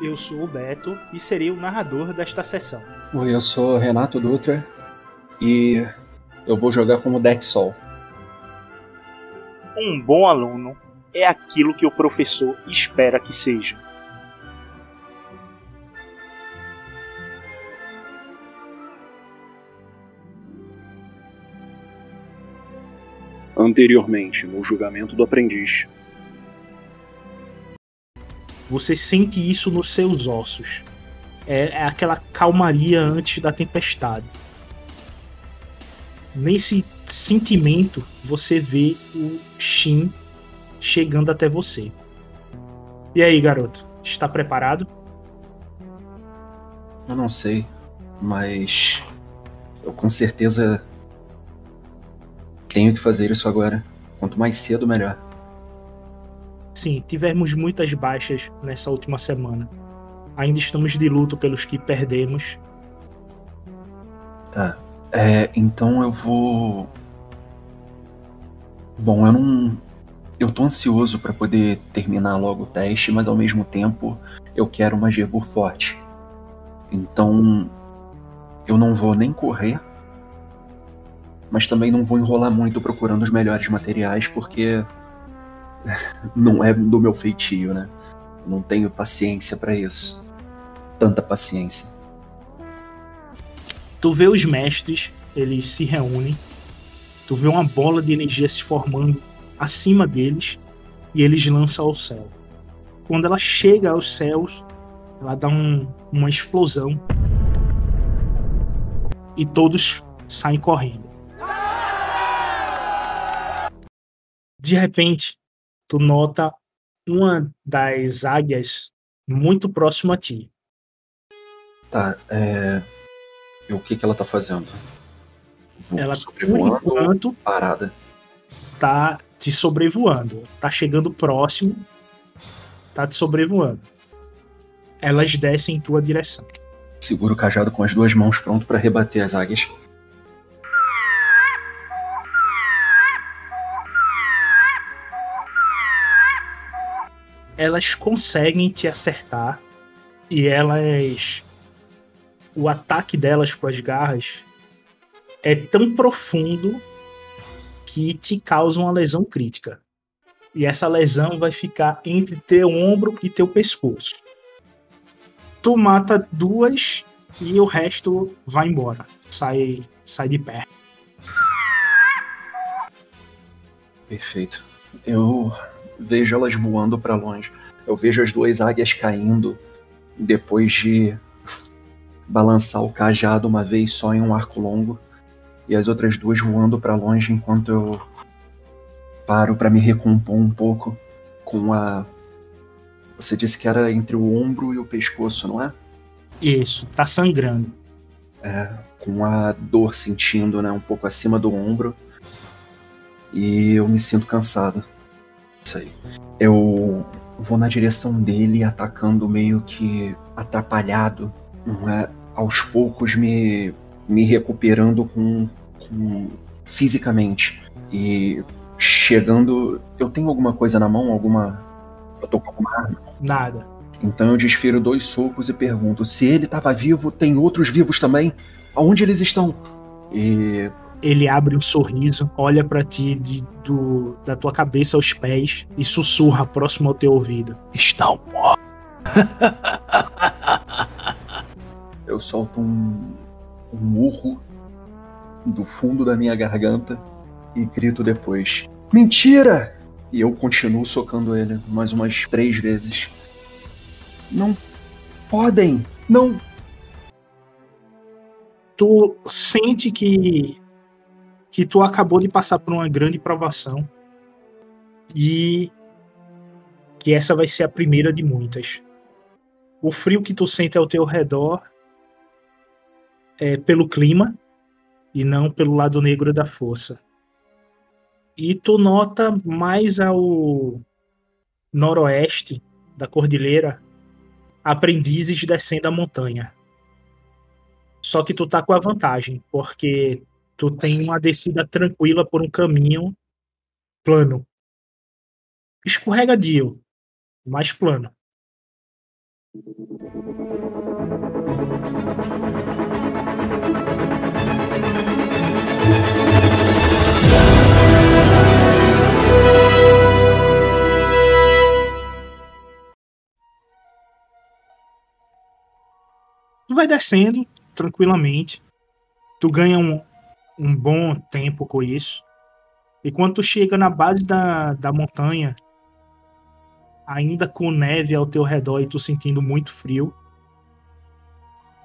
eu sou o Beto e serei o narrador desta sessão. Oi, eu sou Renato Dutra e eu vou jogar como Deck Sol. Um bom aluno é aquilo que o professor espera que seja. Anteriormente, no julgamento do aprendiz, Você sente isso nos seus ossos. É, é aquela calmaria antes da tempestade. Nesse sentimento, você vê o Shin chegando até você. E aí, garoto? Está preparado? Eu não sei, mas eu com certeza tenho que fazer isso agora. Quanto mais cedo, melhor. Sim, tivemos muitas baixas nessa última semana. Ainda estamos de luto pelos que perdemos. Tá. É, então eu vou. Bom, eu não. Eu tô ansioso pra poder terminar logo o teste, mas ao mesmo tempo eu quero uma Gevur forte. Então eu não vou nem correr, mas também não vou enrolar muito procurando os melhores materiais, porque não é do meu feitio, né? Não tenho paciência pra isso. Tanta paciência. Tu vê os mestres, eles se reúnem. Tu vê uma bola de energia se formando acima deles e eles lançam ao céu. Quando ela chega aos céus, ela dá um- uma explosão e todos saem correndo. De repente, tu nota uma das águias muito próximo a ti. Tá, é. E o que que ela tá fazendo? Vo- Ela, por sobrevoando enquanto, parada? tá te sobrevoando. Tá chegando próximo. Tá te sobrevoando. Elas descem em tua direção. Segura o cajado com as duas mãos pronto pra rebater as águias. Elas conseguem te acertar. E elas. O ataque delas com as garras é tão profundo que te causa uma lesão crítica. E essa lesão vai ficar entre teu ombro e teu pescoço. Tu mata duas e o resto vai embora. Sai, sai de perto. Perfeito. Eu vejo elas voando pra longe. Eu vejo as duas águias caindo depois de balançar o cajado uma vez só em um arco longo e as outras duas voando pra longe enquanto eu paro pra me recompor um pouco com a Você disse que era entre o ombro e o pescoço, não é? Isso, tá sangrando. com a dor sentindo, né, um pouco acima do ombro. E eu me sinto cansado. Isso aí. Eu vou na direção dele, atacando meio que atrapalhado, não é? Aos poucos me, me recuperando com, com fisicamente. E chegando. Eu tenho alguma coisa na mão? Alguma. Eu tô com alguma arma? Nada. Então eu desfiro dois socos e pergunto: se ele estava vivo, tem outros vivos também? Aonde eles estão? E Ele abre um sorriso, olha pra ti de, do, da tua cabeça aos pés e sussurra próximo ao teu ouvido. Estão mortos. eu solto um, um urro do fundo da minha garganta e grito depois: Mentira! E eu continuo socando ele mais umas três vezes. Não podem! Não! Tu sente que que tu acabou de passar por uma grande provação e que essa vai ser a primeira de muitas. O frio que tu sente ao teu redor é pelo clima e não pelo lado negro da força. E tu nota mais ao noroeste da cordilheira aprendizes descendo a montanha. Só que tu tá com a vantagem, porque tu tem uma descida tranquila por um caminho plano. Escorregadio, mais plano. Tu vai descendo tranquilamente. Tu ganha um, um bom tempo com isso. E quando tu chega na base da, da montanha, ainda com neve ao teu redor e tu sentindo muito frio,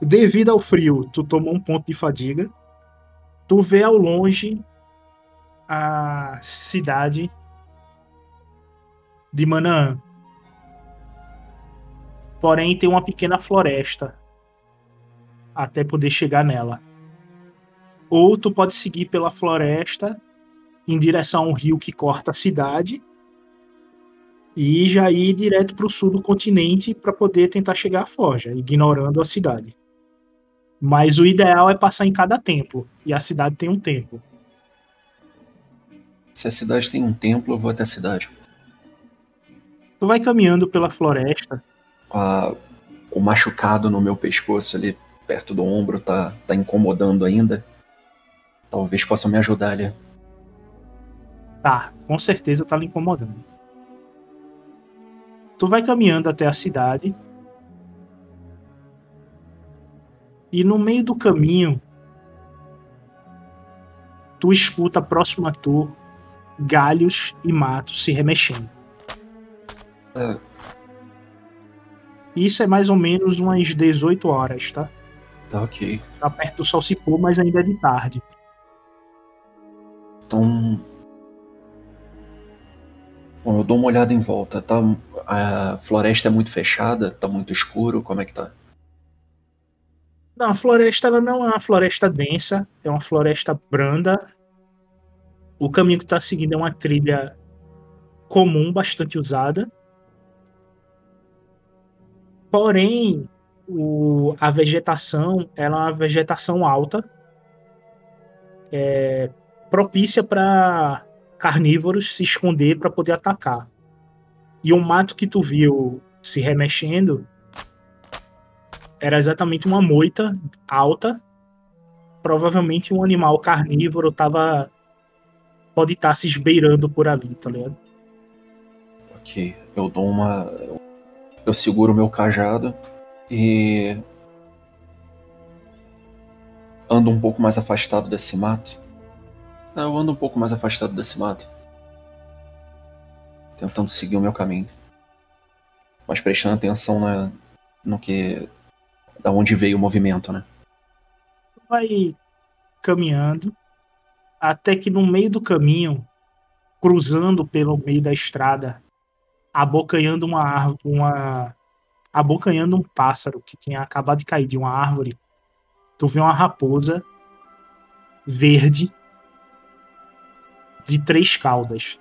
devido ao frio, tu toma um ponto de fadiga. Tu vê ao longe a cidade de Manaã. Porém, tem uma pequena floresta até poder chegar nela. Ou tu pode seguir pela floresta em direção a um rio que corta a cidade e já ir direto para o sul do continente para poder tentar chegar à Forja, ignorando a cidade. Mas o ideal é passar em cada templo, e a cidade tem um templo. Se a cidade tem um templo, eu vou até a cidade. Tu vai caminhando pela floresta. Ah, o machucado no meu pescoço ali, perto do ombro, tá, tá incomodando ainda. Talvez possa me ajudar ali. Tá, com certeza tá lhe incomodando. Tu vai caminhando até a cidade. E no meio do caminho, tu escuta próximo a tu galhos e matos se remexendo. Ah, Isso é mais ou menos umas 18 horas, tá? tá ok. Tá perto do sol se pôr, mas ainda é de tarde. Então. Bom, eu dou uma olhada em volta, tá? A floresta é muito fechada, tá muito escuro, como é que tá? Não, a floresta ela não é uma floresta densa, é uma floresta branda. O caminho que tá seguindo é uma trilha comum, bastante usada. Porém, o- a vegetação ela é uma vegetação alta, é, propícia para carnívoros se esconder para poder atacar. E o mato que tu viu se remexendo era exatamente uma moita alta. Provavelmente um animal carnívoro tava. Pode estar se esbeirando por ali, tá ligado? Ok, eu dou uma. Eu seguro meu cajado e. Ando um pouco mais afastado desse mato. Ah, Eu ando um pouco mais afastado desse mato. Tentando seguir o meu caminho. Mas prestando atenção na, no que. Da onde veio o movimento, né? Vai caminhando até que no meio do caminho, cruzando pelo meio da estrada, abocanhando uma árvore, uma abocanhando um pássaro que tinha acabado de cair de uma árvore, tu vê uma raposa verde de três caudas.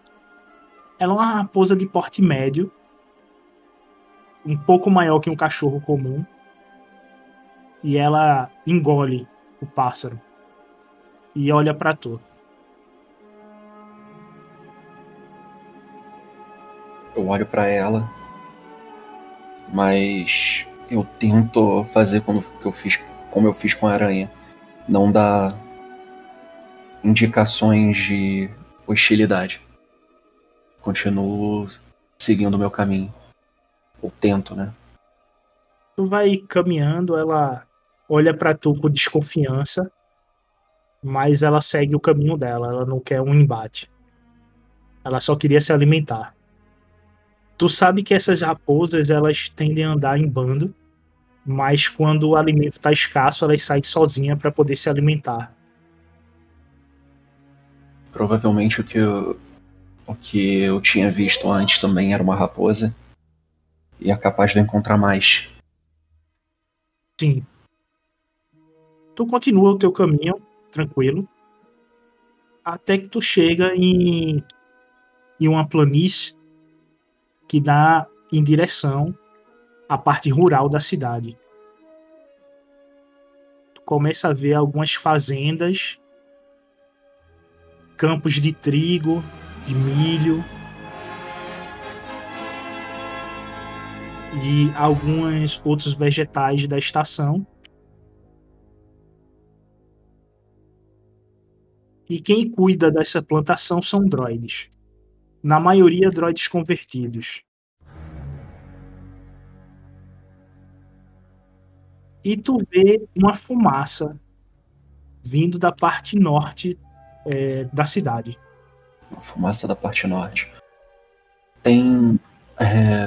Ela é uma raposa de porte médio, um pouco maior que um cachorro comum, e ela engole o pássaro e olha pra tu. Eu olho pra ela, mas eu tento fazer como eu fiz, como eu fiz com a aranha, não dar indicações de hostilidade. Continuo seguindo o meu caminho. Ou tento, né? Tu vai caminhando, ela olha pra tu com desconfiança, mas ela segue o caminho dela, ela não quer um embate. Ela só queria se alimentar. Tu sabe que essas raposas elas tendem a andar em bando, mas quando o alimento está escasso, elas saem sozinhas para poder se alimentar. Provavelmente o que eu, o que eu tinha visto antes também era uma raposa. E é capaz de encontrar mais. Sim. Tu continua o teu caminho, tranquilo. Até que tu chega em, em uma planície que dá em direção à parte rural da cidade. Tu começa a ver algumas fazendas, campos de trigo, de milho e alguns outros vegetais da estação. E quem cuida dessa plantação são droids. Na maioria, droids convertidos. E tu vê uma fumaça vindo da parte norte é, da cidade. Uma fumaça da parte norte. Tem. É...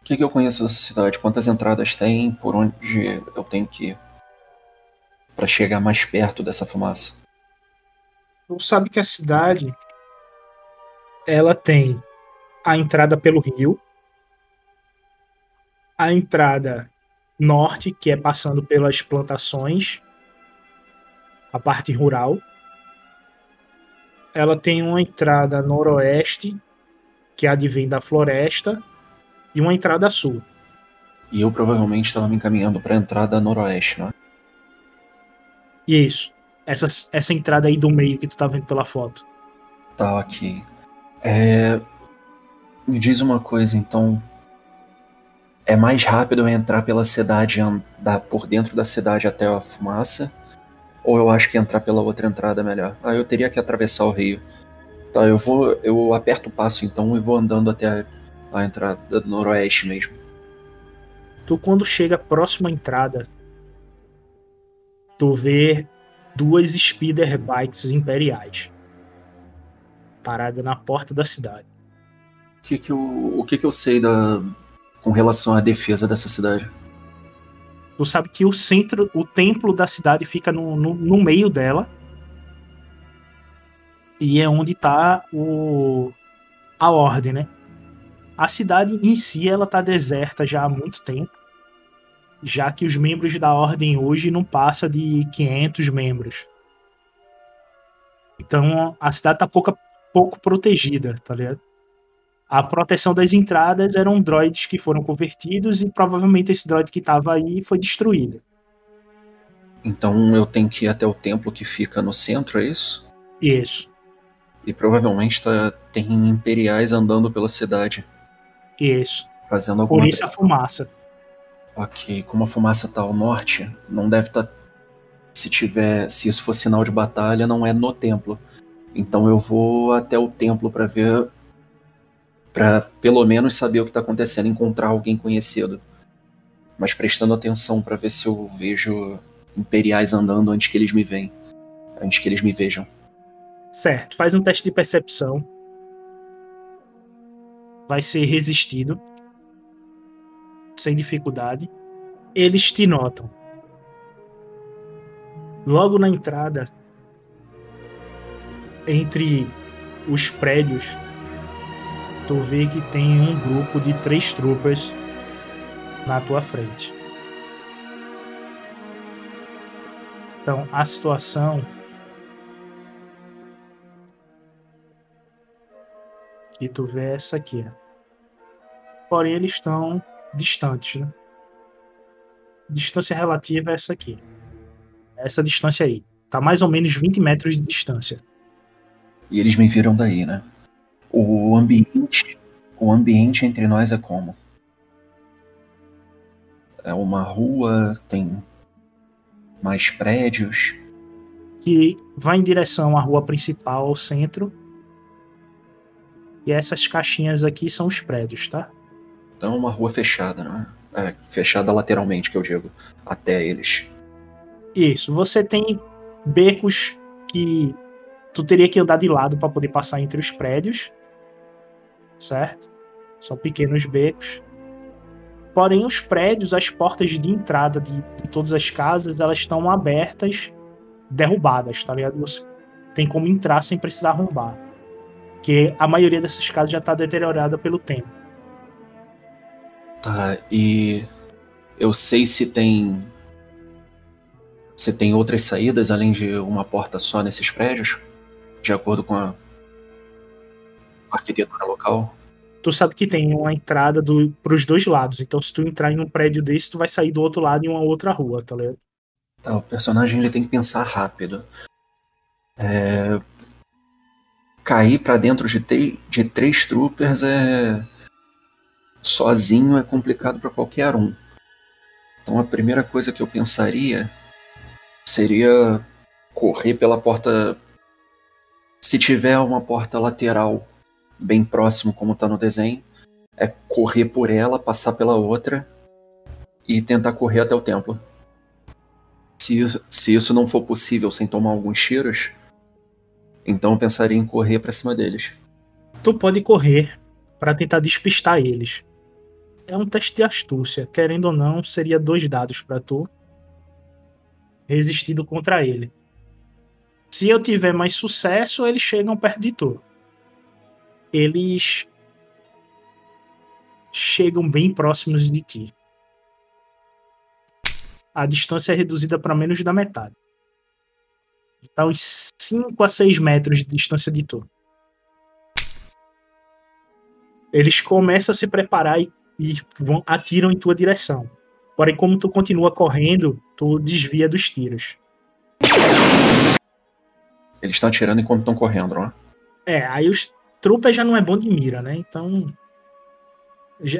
O que, que eu conheço dessa cidade? Quantas entradas tem? Por onde eu tenho que ir? Pra chegar mais perto dessa fumaça? Tu sabe que a cidade ela tem a entrada pelo rio, a entrada norte, que é passando pelas plantações, a parte rural. Ela tem uma entrada noroeste, que advém da floresta, e uma entrada sul. E eu provavelmente estava me encaminhando para a entrada noroeste, não é? Isso. Essa, essa entrada aí do meio que tu tá vendo pela foto. Tá, ok. É... Me diz uma coisa, então. É mais rápido eu entrar pela cidade, andar por dentro da cidade até a fumaça? Ou eu acho que entrar pela outra entrada é melhor? Ah, eu teria que atravessar o rio. Tá, eu vou. Eu aperto o passo então e vou andando até a, a entrada do noroeste mesmo. Tu, quando chega próximo à entrada, tu vê duas speeder bikes imperiais parada na porta da cidade. O que, que, eu, o que, que eu sei da, com relação à defesa dessa cidade? Tu sabe que o centro, o templo da cidade fica no, no, no meio dela. E é onde tá o, a ordem, né? A cidade em si, ela tá deserta já há muito tempo. Já que os membros da ordem hoje não passa de 500 membros. Então a cidade tá pouca, pouco protegida, tá ligado? A proteção das entradas eram droids que foram convertidos e provavelmente esse droid que estava aí foi destruído. Então eu tenho que ir até o templo que fica no centro, é isso? Isso. E provavelmente tá, tem imperiais andando pela cidade. Isso. Fazendo alguma Por isso a fumaça. Ok, como a fumaça tá ao norte, não deve estar. Tá... Se tiver. Se isso for sinal de batalha, não é no templo. Então eu vou até o templo para ver. Para pelo menos saber o que tá acontecendo, encontrar alguém conhecido. Mas prestando atenção para ver se eu vejo imperiais andando antes que eles me veem. Antes que eles me vejam. Certo, faz um teste de percepção. Vai ser resistido. Sem dificuldade. Eles te notam. Logo na entrada, entre os prédios, tu vê que tem um grupo de três troopers na tua frente. Então, a situação que tu vê é essa aqui. Porém, eles estão distantes, né? Distância relativa é essa aqui. Essa distância aí. Tá mais ou menos 20 metros de distância. E eles me viram daí, né? O ambiente, o ambiente entre nós é como? É uma rua, tem mais prédios. Que vai em direção à rua principal, ao centro. E essas caixinhas aqui são os prédios, tá? Então é uma rua fechada, né? É, fechada lateralmente, que eu digo, até eles. Isso. Você tem becos que tu teria que andar de lado para poder passar entre os prédios, certo? São pequenos becos. Porém, os prédios, as portas de entrada de, todas as casas, elas estão abertas, derrubadas, tá ligado? Você tem como entrar sem precisar arrombar. Porque a maioria dessas casas já tá deteriorada pelo tempo. Tá, e eu sei se tem. Se tem outras saídas além de uma porta só nesses prédios? De acordo com a arquitetura local? Tu sabe que tem uma entrada do, pros dois lados. Então, se tu entrar em um prédio desse, tu vai sair do outro lado em uma outra rua, tá ligado? Tá, o personagem ele tem que pensar rápido. É... Cair pra dentro de, te- de três troopers é. Sozinho é complicado pra qualquer um. Então a primeira coisa que eu pensaria seria correr pela porta. Se tiver uma porta lateral bem próximo, como tá no desenho, é correr por ela, passar pela outra e tentar correr até o templo. Se isso, se isso não for possível sem tomar alguns tiros, então eu pensaria em correr pra cima deles. Tu pode correr para tentar despistar eles. É um teste de astúcia. Querendo ou não, seria dois dados para tu. Resistido contra ele. Se eu tiver mais sucesso, eles chegam perto de tu. Eles chegam bem próximos de ti. A distância é reduzida para menos da metade. Está uns 5 a 6 metros de distância de tu. Eles começam a se preparar e, e vão, atiram em tua direção. Porém, como tu continua correndo, tu desvia dos tiros. Eles estão atirando enquanto estão correndo, não é? É, aí os troopers já não é bom de mira, né? Então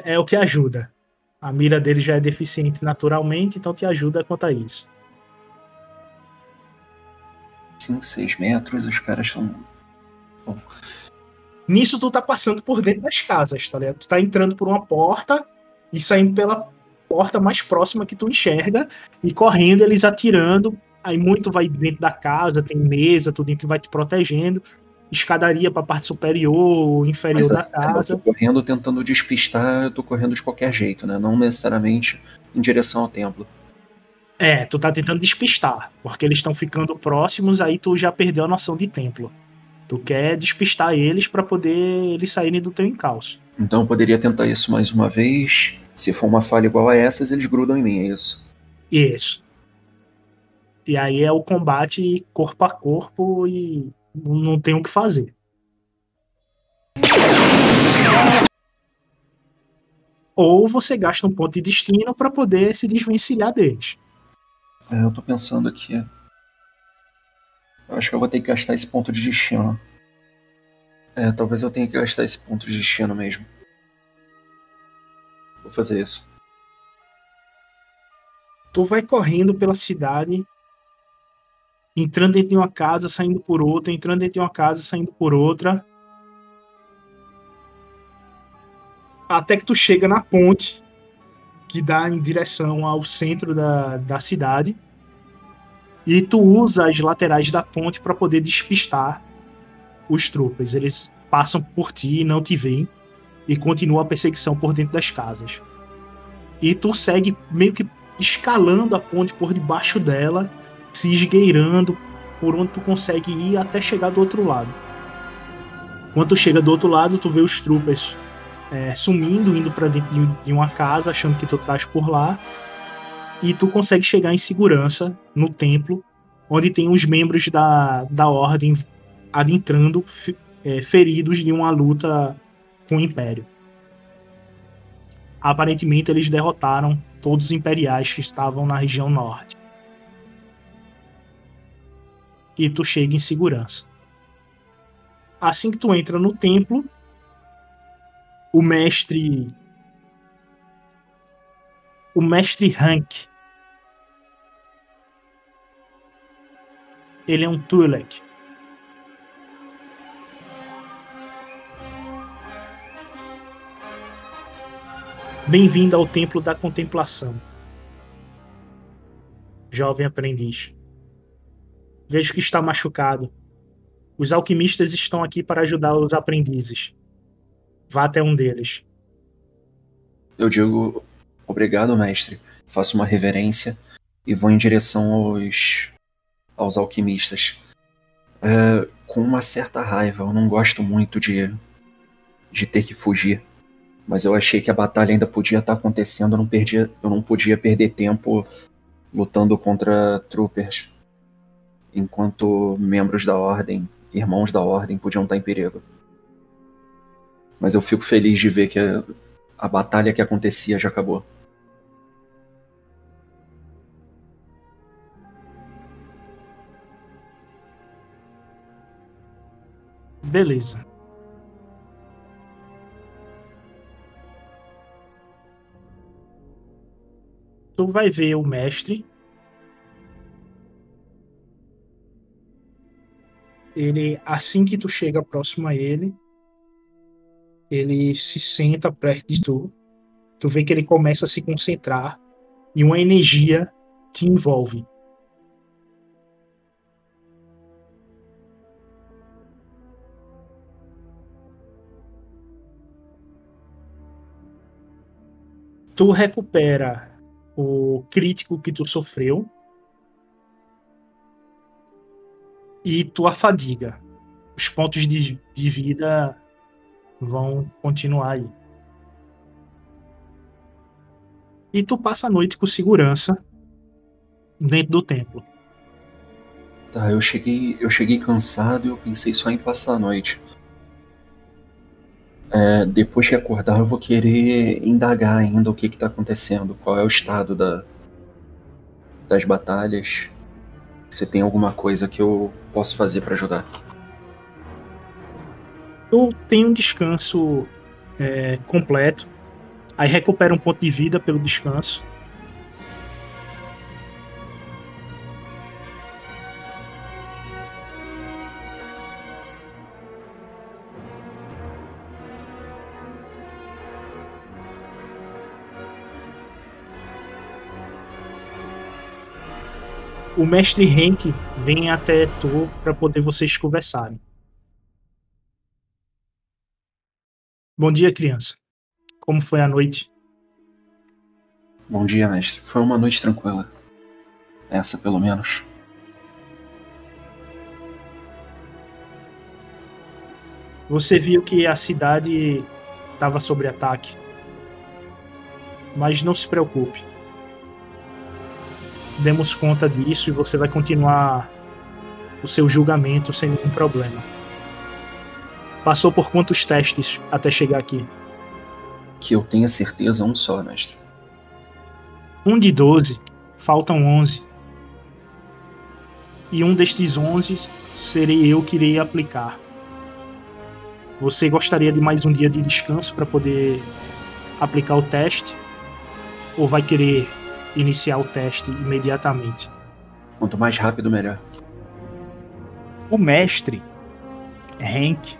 é o que ajuda. A mira dele já é deficiente naturalmente, então te ajuda quanto a isso. 5, 6 metros, os caras estão. Nisso tu tá passando por dentro das casas, tá ligado? Tu tá entrando por uma porta e saindo pela porta mais próxima que tu enxerga e correndo eles atirando. Aí muito vai dentro da casa, tem mesa, tudo que vai te protegendo. Escadaria pra parte superior ou inferior Mas da é, eu casa. tô correndo tentando despistar, eu tô correndo de qualquer jeito, né? Não necessariamente em direção ao templo. É, tu tá tentando despistar, porque eles estão ficando próximos, aí tu já perdeu a noção de templo. Tu quer despistar eles pra poder eles saírem do teu encalço. Então eu poderia tentar isso mais uma vez. Se for uma falha igual a essas, eles grudam em mim, é isso. Isso. E aí é o combate corpo a corpo e não tem o que fazer. Ou você gasta um ponto de destino pra poder se desvencilhar deles. É, eu tô pensando aqui. Eu acho que eu vou ter que gastar esse ponto de destino. É, talvez eu tenha que gastar esse ponto de destino mesmo. Vou fazer isso. tu vai correndo pela cidade, entrando dentro de uma casa, saindo por outra, entrando dentro de uma casa, saindo por outra. Até que tu chega na ponte que dá em direção ao centro da, da cidade. E tu usa as laterais da ponte para poder despistar os troopers. Eles passam por ti e não te veem. E continua a perseguição por dentro das casas. E tu segue meio que escalando a ponte por debaixo dela, se esgueirando por onde tu consegue ir até chegar do outro lado. Quando tu chega do outro lado, tu vê os troopers é, sumindo, indo para dentro de, uma casa, achando que tu estás por lá. E tu consegue chegar em segurança no templo, onde tem os membros da, da ordem adentrando, é, feridos de uma luta com o Império. Aparentemente, eles derrotaram todos os imperiais que estavam na região norte. E tu chega em segurança. Assim que tu entra no templo, o mestre. O mestre Hank. Ele é um Tulek. Bem-vindo ao Templo da Contemplação. Jovem aprendiz. Vejo que está machucado. Os alquimistas estão aqui para ajudar os aprendizes. Vá até um deles. Eu digo obrigado, mestre. Faço uma reverência e vou em direção aos, aos alquimistas. É, com uma certa raiva, eu não gosto muito de, de ter que fugir. Mas eu achei que a batalha ainda podia estar acontecendo, eu não, perdia, eu não podia perder tempo lutando contra troopers. Enquanto membros da ordem, irmãos da ordem, podiam estar em perigo. Mas eu fico feliz de ver que a, a batalha que acontecia já acabou. Beleza. Tu vai ver o mestre. Ele, assim que tu chega próximo a ele, ele se senta perto de tu. Tu vê que ele começa a se concentrar e uma energia te envolve. Tu recupera o crítico que tu sofreu e tua fadiga. Os pontos de, de vida vão continuar aí. E tu passa a noite com segurança dentro do templo. Tá, eu cheguei, eu cheguei cansado e eu pensei só em passar a noite. É, depois que acordar, eu vou querer indagar ainda o que está acontecendo, qual é o estado da, das batalhas. Se tem alguma coisa que eu posso fazer para ajudar. Tu tem um descanso é, completo, aí recupera um ponto de vida pelo descanso. O mestre Henk vem até tu para poder vocês conversarem. Bom dia, criança. Como foi a noite? Bom dia, mestre. Foi uma noite tranquila. Essa, pelo menos. Você viu que a cidade estava sob ataque. Mas não se preocupe demos conta disso e você vai continuar o seu julgamento sem nenhum problema. Passou por quantos testes até chegar aqui? Que eu tenha certeza, um só, mestre. Um de 12, faltam 11. E um destes 11 serei eu que irei aplicar. Você gostaria de mais um dia de descanso para poder aplicar o teste? Ou vai querer iniciar o teste imediatamente. Quanto mais rápido, melhor. O mestre, Hank,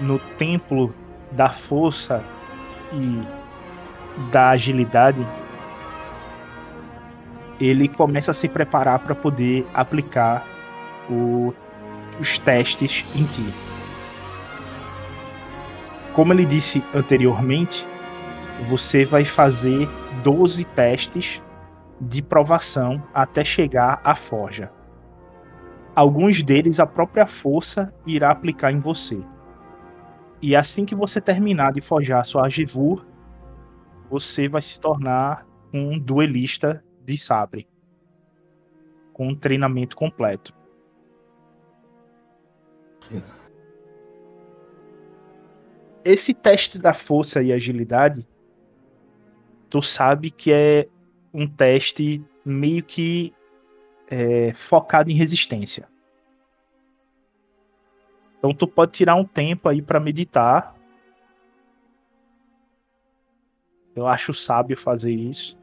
no templo da força e da agilidade, ele começa a se preparar para poder aplicar o, os testes em ti. Como ele disse anteriormente, você vai fazer 12 testes de provação até chegar à forja. Alguns deles a própria força irá aplicar em você. E assim que você terminar de forjar sua Agivur, você vai se tornar um duelista de sabre. Com um treinamento completo. Esse teste da força e agilidade tu sabe que é um teste meio que é, focado em resistência. Então tu pode tirar um tempo aí para meditar. Eu acho sábio fazer isso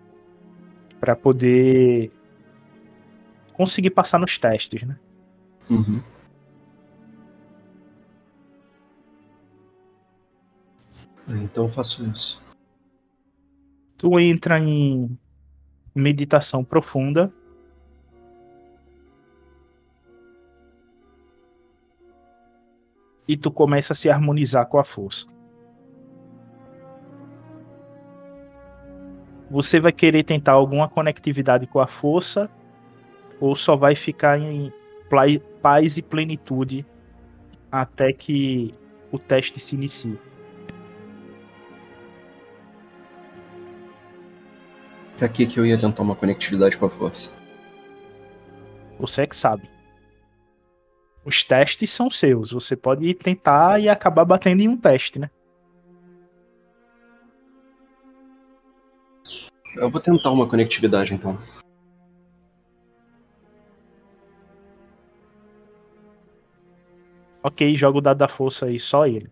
para poder conseguir passar nos testes, né? Uhum. Então eu faço isso tu entra em meditação profunda. E tu começa a se harmonizar com a força. Você vai querer tentar alguma conectividade com a força ou só vai ficar em paz e plenitude até que o teste se inicie? Pra que que eu ia tentar uma conectividade com a força? Você é que sabe. Os testes são seus. Você pode tentar e acabar batendo em um teste, né? Eu vou tentar uma conectividade então. Ok, joga o dado da força aí, só ele.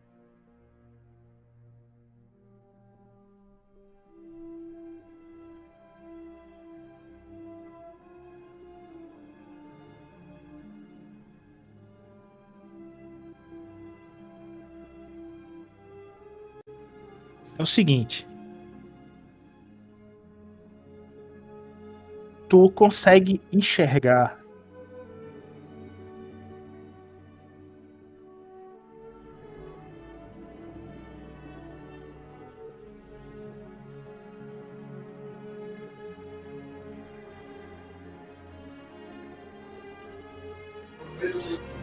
É o seguinte. Tu consegue enxergar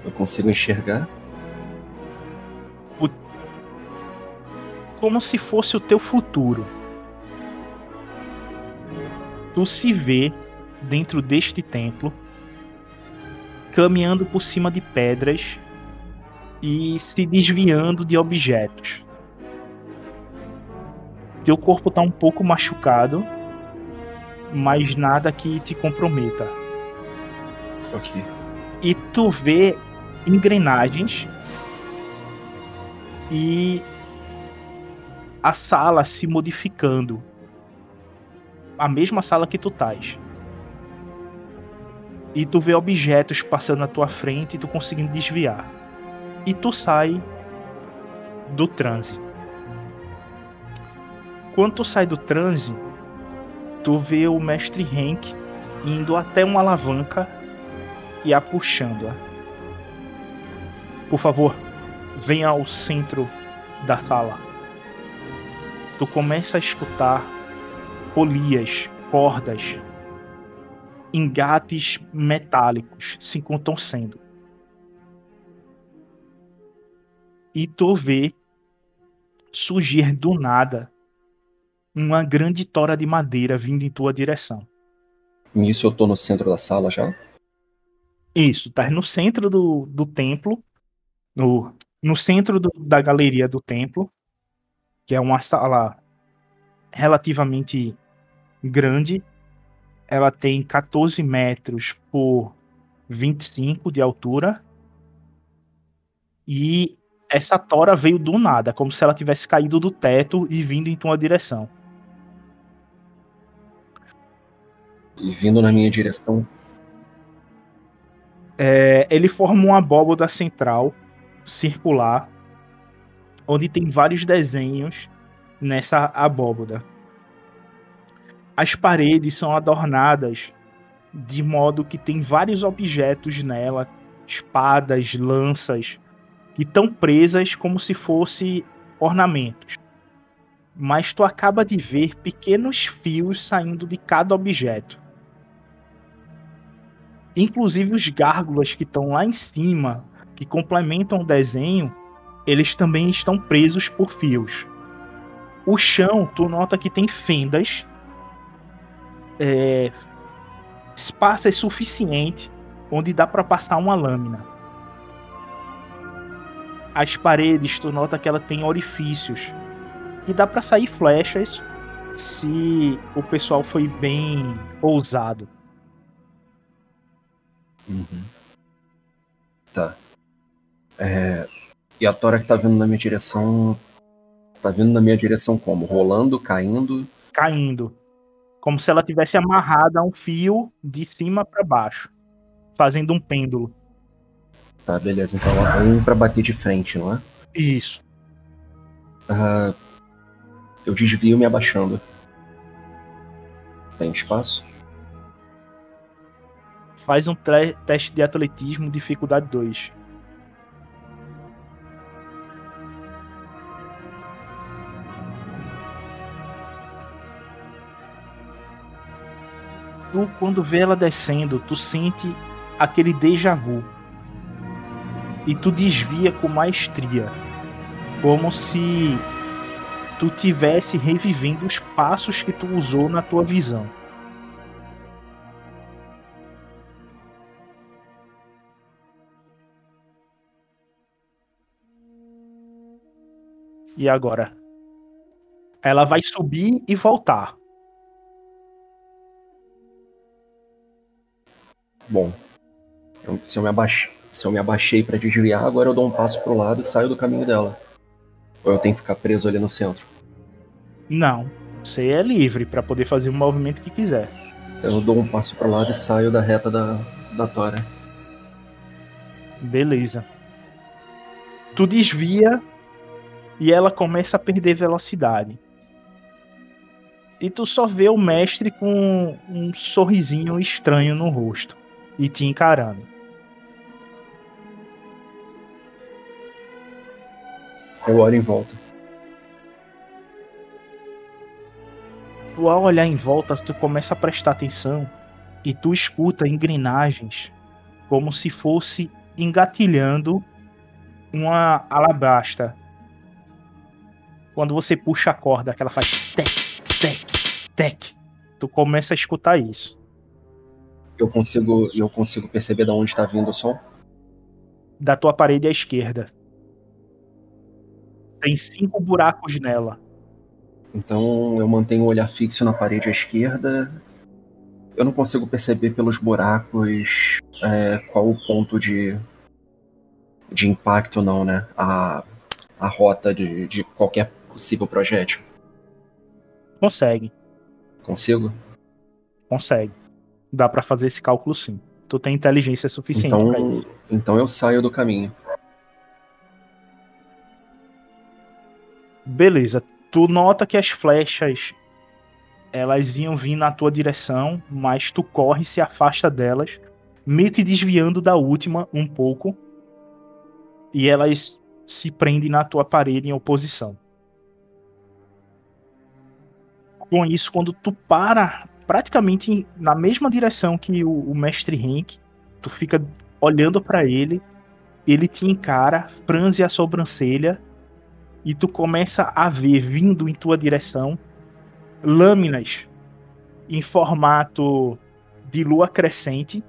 Eu consigo enxergar? Como se fosse o teu futuro. Tu se vê dentro deste templo, caminhando por cima de pedras e se desviando de objetos. Teu corpo está um pouco machucado, mas nada que te comprometa. Ok. E tu vê engrenagens e a sala se modificando. A mesma sala que tu estás. E tu vê objetos passando na tua frente e tu conseguindo desviar. E tu sai do transe. Quando tu sai do transe, tu vê o mestre Henk indo até uma alavanca e a puxando-a. Por favor, venha ao centro da sala tu começa a escutar polias, cordas, engates metálicos se contorcendo. E tu vê surgir do nada uma grande tora de madeira vindo em tua direção. Nisso eu tô no centro da sala já? Isso, tá no centro do, do templo, no, no centro do, da galeria do templo, que é uma sala relativamente grande. Ela tem 14 metros por 25 de altura. E essa tora veio do nada, como se ela tivesse caído do teto e vindo em tua direção. E vindo na minha direção. É, ele forma uma abóboda central, circular, onde tem vários desenhos nessa abóboda. As paredes são adornadas de modo que tem vários objetos nela, espadas, lanças, que estão presas como se fossem ornamentos. Mas tu acaba de ver pequenos fios saindo de cada objeto. Inclusive os gárgulas que estão lá em cima, que complementam o desenho, eles também estão presos por fios. O chão, tu nota que tem fendas, é, espaço é suficiente onde dá para passar uma lâmina. As paredes, tu nota que ela tem orifícios e dá para sair flechas se o pessoal foi bem ousado. Uhum. Tá. É, e a Tora que tá vindo na minha direção. Tá vindo na minha direção como? Rolando, caindo? Caindo. Como se ela tivesse amarrada a um fio de cima para baixo. Fazendo um pêndulo. Tá, beleza. Então ela vem pra bater de frente, não é? Isso. Uh, eu desvio me abaixando. Tem espaço? Faz um teste de atletismo, dificuldade 2. Quando vê ela descendo, tu sente aquele déjà vu. E tu desvia com maestria. Como se tu tivesse revivendo os passos que tu usou na tua visão. E agora? Ela vai subir e voltar. Bom, eu- se, eu me abaixei, se eu me abaixei pra desviar, agora eu dou um passo pro lado e saio do caminho dela. Ou eu tenho que ficar preso ali no centro? Não. Você é livre pra poder fazer o movimento que quiser. Eu dou um passo pro lado e saio da reta da, da Tora. Beleza. Tu desvia e ela começa a perder velocidade. E tu só vê o mestre com um sorrisinho estranho no rosto e te encarando. Eu olho em volta. Tu ao olhar em volta, tu começa a prestar atenção e tu escuta engrenagens como se fosse engatilhando uma alabasta. Quando você puxa a corda, que ela faz tec, tec, tec. Tu começa a escutar isso. Eu consigo, eu consigo perceber de onde tá vindo o som? Da tua parede à esquerda. Tem cinco buracos nela. Então eu mantenho o olhar fixo na parede à esquerda. Eu não consigo perceber pelos buracos é, qual o ponto de, de impacto, não, né? A, a rota de, de qualquer possível projétil. Consegue, Consigo? consegue. Dá pra fazer esse cálculo sim. Tu tem inteligência suficiente. Então, então eu saio do caminho. Beleza. Tu nota que as flechas elas iam vir na tua direção, mas tu corre e se afasta delas, meio que desviando da última um pouco. E elas se prendem na tua parede em oposição. Com isso, quando tu para praticamente na mesma direção que o, o mestre Henk, tu fica olhando pra ele, ele te encara, franze a sobrancelha e tu começa a ver vindo em tua direção lâminas em formato de lua crescente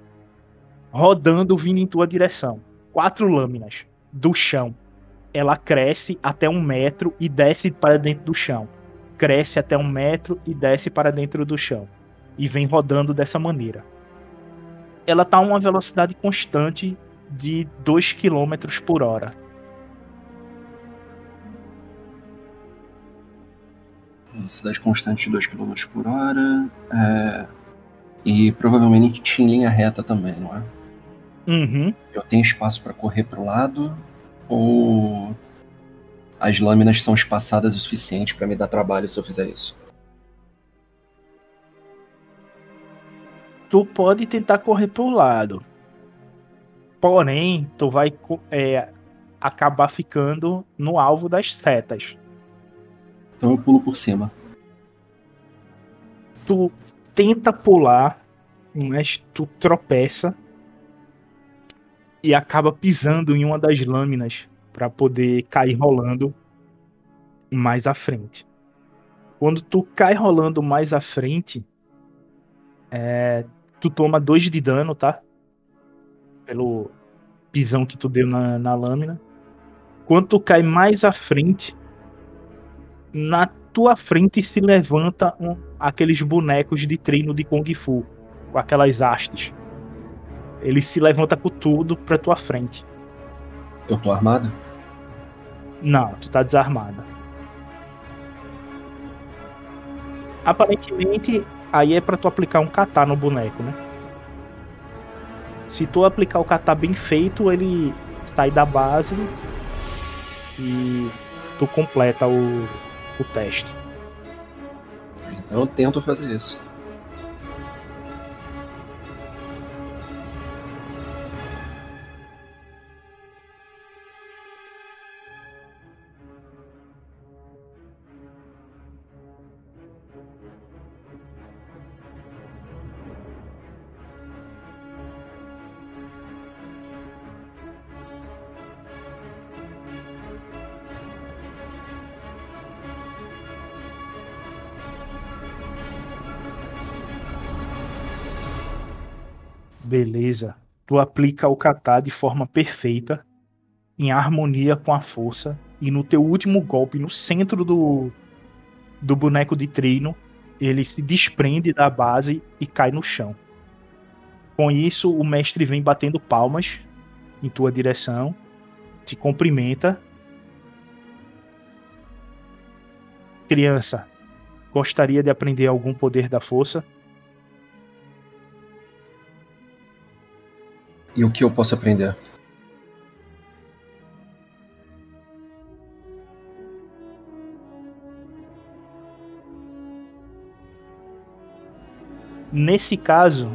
rodando vindo em tua direção. Quatro lâminas do chão. Ela cresce até um metro e desce para dentro do chão. Cresce até um metro e desce para dentro do chão. E vem rodando dessa maneira. Ela tá a uma velocidade constante de 2 km por hora. Velocidade constante de 2 km por hora. é, E provavelmente em linha reta também, não é? Uhum. Eu tenho espaço para correr pro lado ou as lâminas são espaçadas o suficiente para me dar trabalho se eu fizer isso? Tu pode tentar correr pro lado. Porém, tu vai é, acabar ficando no alvo das setas. Então eu pulo por cima. Tu tenta pular, mas tu tropeça e acaba pisando em uma das lâminas para poder cair rolando mais à frente. Quando tu cai rolando mais à frente, é, tu toma dois de dano, tá? Pelo pisão que tu deu na, na lâmina. Quando tu cai mais à frente, na tua frente se levanta um- aqueles bonecos de treino de Kung Fu, com aquelas hastes. Ele se levanta com tudo pra tua frente. Eu tô armado? Não, tu tá desarmada. Aparentemente, aí é pra tu aplicar um kata no boneco, né? Se tu aplicar o kata bem feito, ele sai da base e tu completa o, o teste. Então eu tento fazer isso. Beleza. Tu aplica o kata de forma perfeita, em harmonia com a força, e no teu último golpe, no centro do, do boneco de treino, ele se desprende da base e cai no chão. Com isso, o mestre vem batendo palmas em tua direção, te cumprimenta. Criança, gostaria de aprender algum poder da força? E o que eu posso aprender? Nesse caso,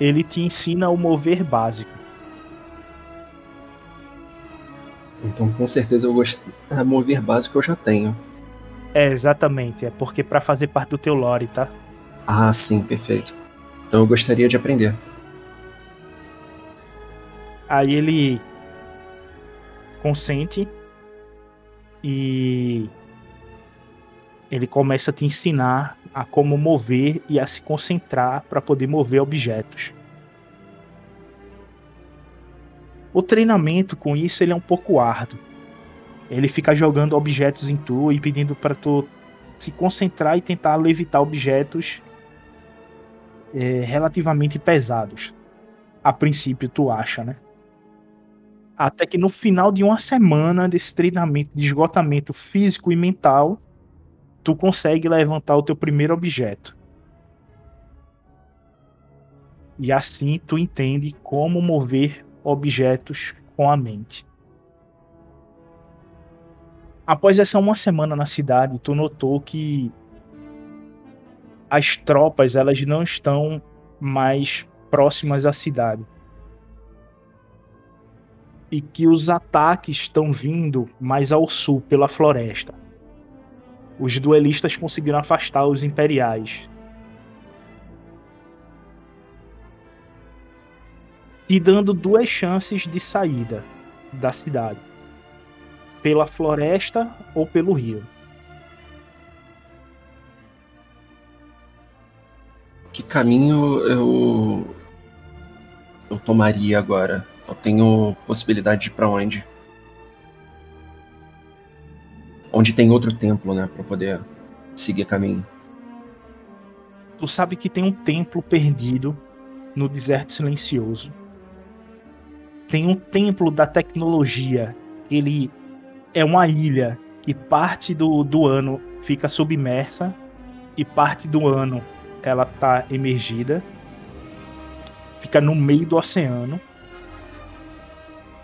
ele te ensina o mover básico. Então, com certeza eu gosto. A mover básico eu já tenho. É, exatamente. É porque para fazer parte do teu lore, tá? Ah, sim, perfeito. Então eu gostaria de aprender. Aí ele consente e ele começa a te ensinar a como mover e a se concentrar para poder mover objetos. O treinamento com isso ele é um pouco árduo. Ele fica jogando objetos em tu e pedindo para tu se concentrar e tentar levitar objetos é, relativamente pesados. A princípio, tu acha, né? Até que no final de uma semana desse treinamento de esgotamento físico e mental, tu consegue levantar o teu primeiro objeto. E assim tu entende como mover objetos com a mente. Após essa uma semana na cidade, tu notou que as tropas elas não estão mais próximas à cidade. E que os ataques estão vindo mais ao sul, pela floresta os duelistas conseguiram afastar os imperiais. Te dando duas chances de saída da cidade: pela floresta ou pelo rio. Que caminho eu eu tomaria agora? Eu tenho possibilidade de ir para onde? onde tem outro templo, né, para poder seguir caminho. Tu sabe que tem um templo perdido no deserto silencioso. Tem um templo da tecnologia. Ele é uma ilha que parte do, do ano fica submersa e parte do ano ela tá emergida. Fica no meio do oceano.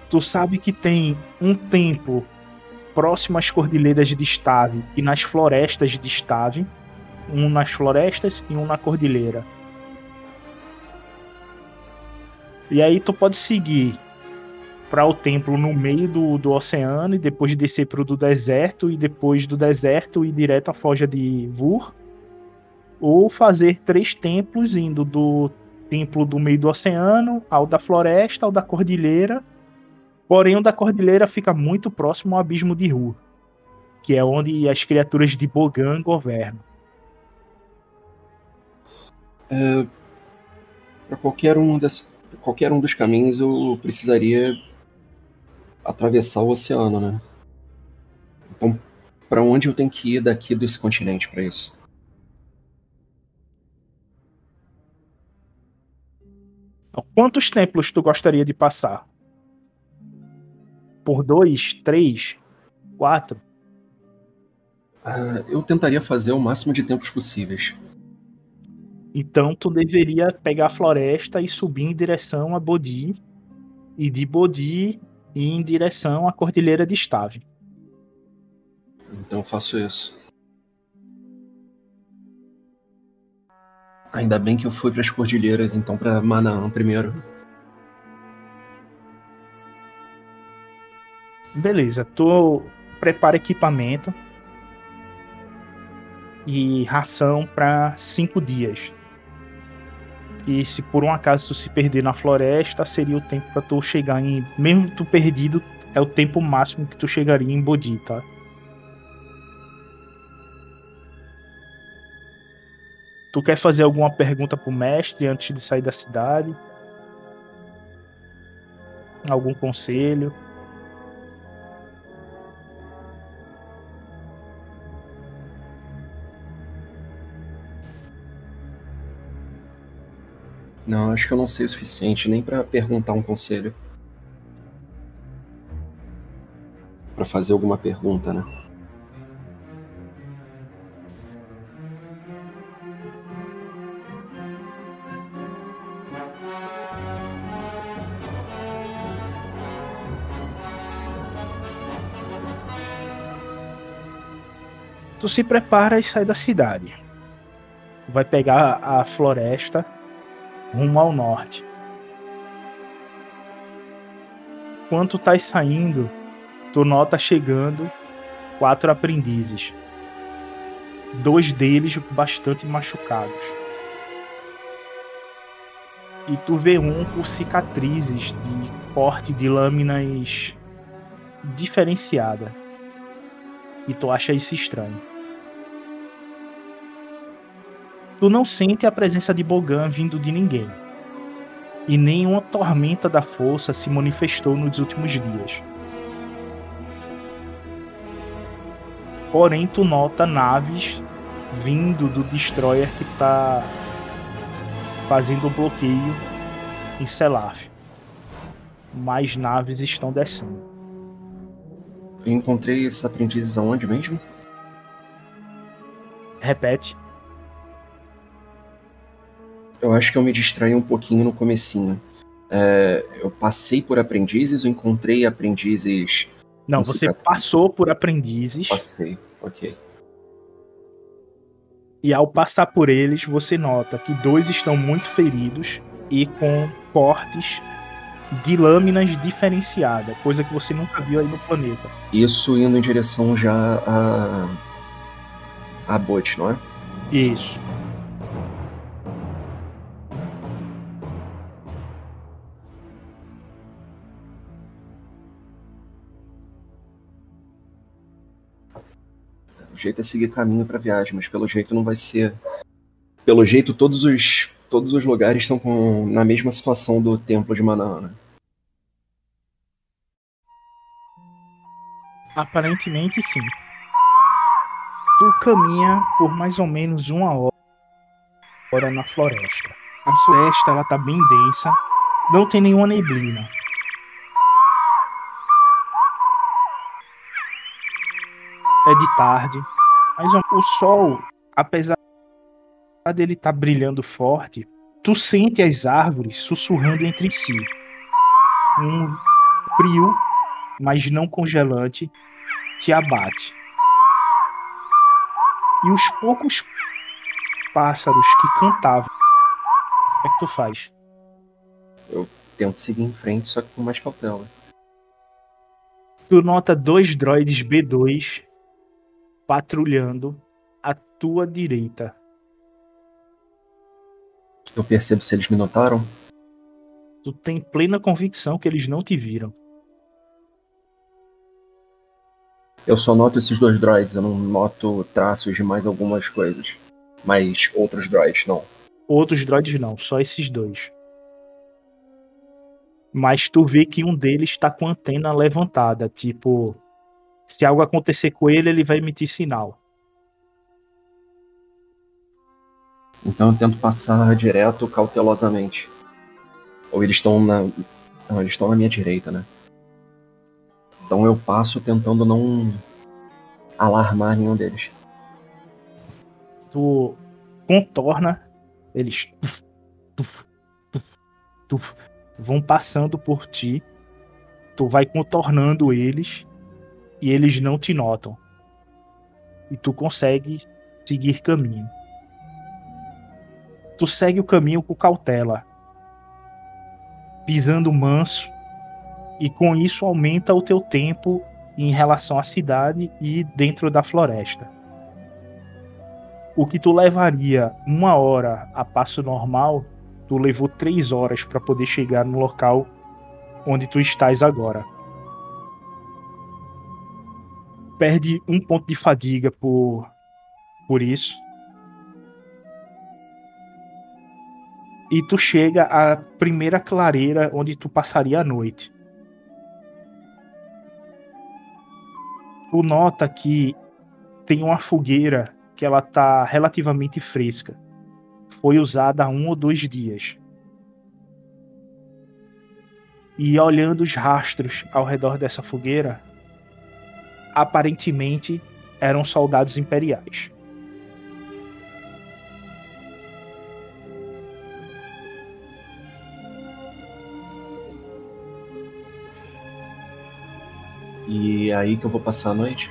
Tu sabe que tem um templo próximo às cordilheiras de Stave e nas florestas de Stave, um nas florestas e um na cordilheira. E aí tu pode seguir para o templo no meio do, do oceano e depois descer para o do deserto e depois do deserto ir direto à foja de Vur. Ou fazer três templos indo do templo do meio do oceano ao da floresta, ao da cordilheira Porém, o da cordilheira fica muito próximo ao abismo de Ru, que é onde as criaturas de Bogan governam. É, para qualquer um qualquer um dos caminhos eu precisaria atravessar o oceano, né? Então, para onde eu tenho que ir daqui desse continente para isso? Quantos templos tu gostaria de passar? por dois, três, quatro? Uh, eu tentaria fazer o máximo de tempos possíveis. Então tu deveria pegar a floresta e subir em direção a Bodhi. E de Bodhi ir em direção à Cordilheira de Stave. Então eu faço isso. Ainda bem que eu fui para as Cordilheiras, então para Manaã primeiro. Beleza, tu prepara equipamento e ração para cinco dias. E se por um acaso tu se perder na floresta, seria o tempo para tu chegar em. Mesmo tu perdido, é o tempo máximo que tu chegaria em Bodhi, tá? Tu quer fazer alguma pergunta pro mestre antes de sair da cidade? Algum conselho? Não, acho que eu não sei o suficiente nem pra perguntar um conselho. Pra fazer alguma pergunta, né? Tu se prepara e sai da cidade. Vai pegar a floresta rumo ao norte. Quando tu tá saindo, tu nota chegando quatro aprendizes. Dois deles bastante machucados. E tu vê um com cicatrizes de corte de lâminas diferenciada. E tu acha isso estranho. Tu não sente a presença de Bogan vindo de ninguém. E nenhuma tormenta da força se manifestou nos últimos dias. Porém, tu nota naves vindo do destroyer que está fazendo o bloqueio em Selaf. Mais naves estão descendo. Eu encontrei esses aprendizes aonde mesmo? Repete. Eu acho que eu me distraí um pouquinho no comecinho. É, eu passei por aprendizes, eu encontrei aprendizes. Não, você passou por aprendizes Passei, ok. e ao passar por eles, você nota que dois estão muito feridos e com cortes de lâminas diferenciadas, coisa que você nunca viu aí no planeta. Isso indo em direção já a. a Bot, não é? Isso. Jeito é seguir caminho pra viagem, mas pelo jeito não vai ser. Pelo jeito, todos os. Todos os lugares estão com, na mesma situação do templo de Manã, né? Aparentemente sim. Tu caminha por mais ou menos uma hora na floresta. A floresta ela tá bem densa, não tem nenhuma neblina. É de tarde, mas o sol, apesar dele estar brilhando forte, tu sente as árvores sussurrando entre si. Um frio, mas não congelante, te abate. E os poucos pássaros que cantavam, o que é que tu faz? Tento seguir em frente, só que com mais cautela. Tu nota dois droids B2 patrulhando à tua direita. Eu percebo se eles me notaram. Tu tem plena convicção que eles não te viram. Eu só noto esses dois droids, eu não noto traços de mais algumas coisas. Mas outros droids, não. Outros droids não, só esses dois. Mas tu vê que um deles está com a antena levantada, tipo, se algo acontecer com ele, ele vai emitir sinal. Então eu tento passar direto cautelosamente. Ou eles estão na. Não, eles estão na minha direita, né? Então eu passo tentando não alarmar nenhum deles. Tu contorna, eles tuf, tuf, tuf, vão passando por ti. Tu vai contornando eles e eles não te notam. E tu consegue seguir caminho. Tu segue o caminho com cautela, pisando manso, e com isso aumenta o teu tempo em relação à cidade e dentro da floresta. O que tu levaria uma hora a passo normal, tu levou três horas para poder chegar no local onde tu estás agora. Perde um ponto de fadiga por, por isso. e tu chega à primeira clareira onde tu passaria a noite. Tu nota que tem uma fogueira que ela tá relativamente fresca. Foi usada há um ou dois dias. E olhando os rastros ao redor dessa fogueira, aparentemente eram soldados imperiais. E é aí que eu vou passar a noite?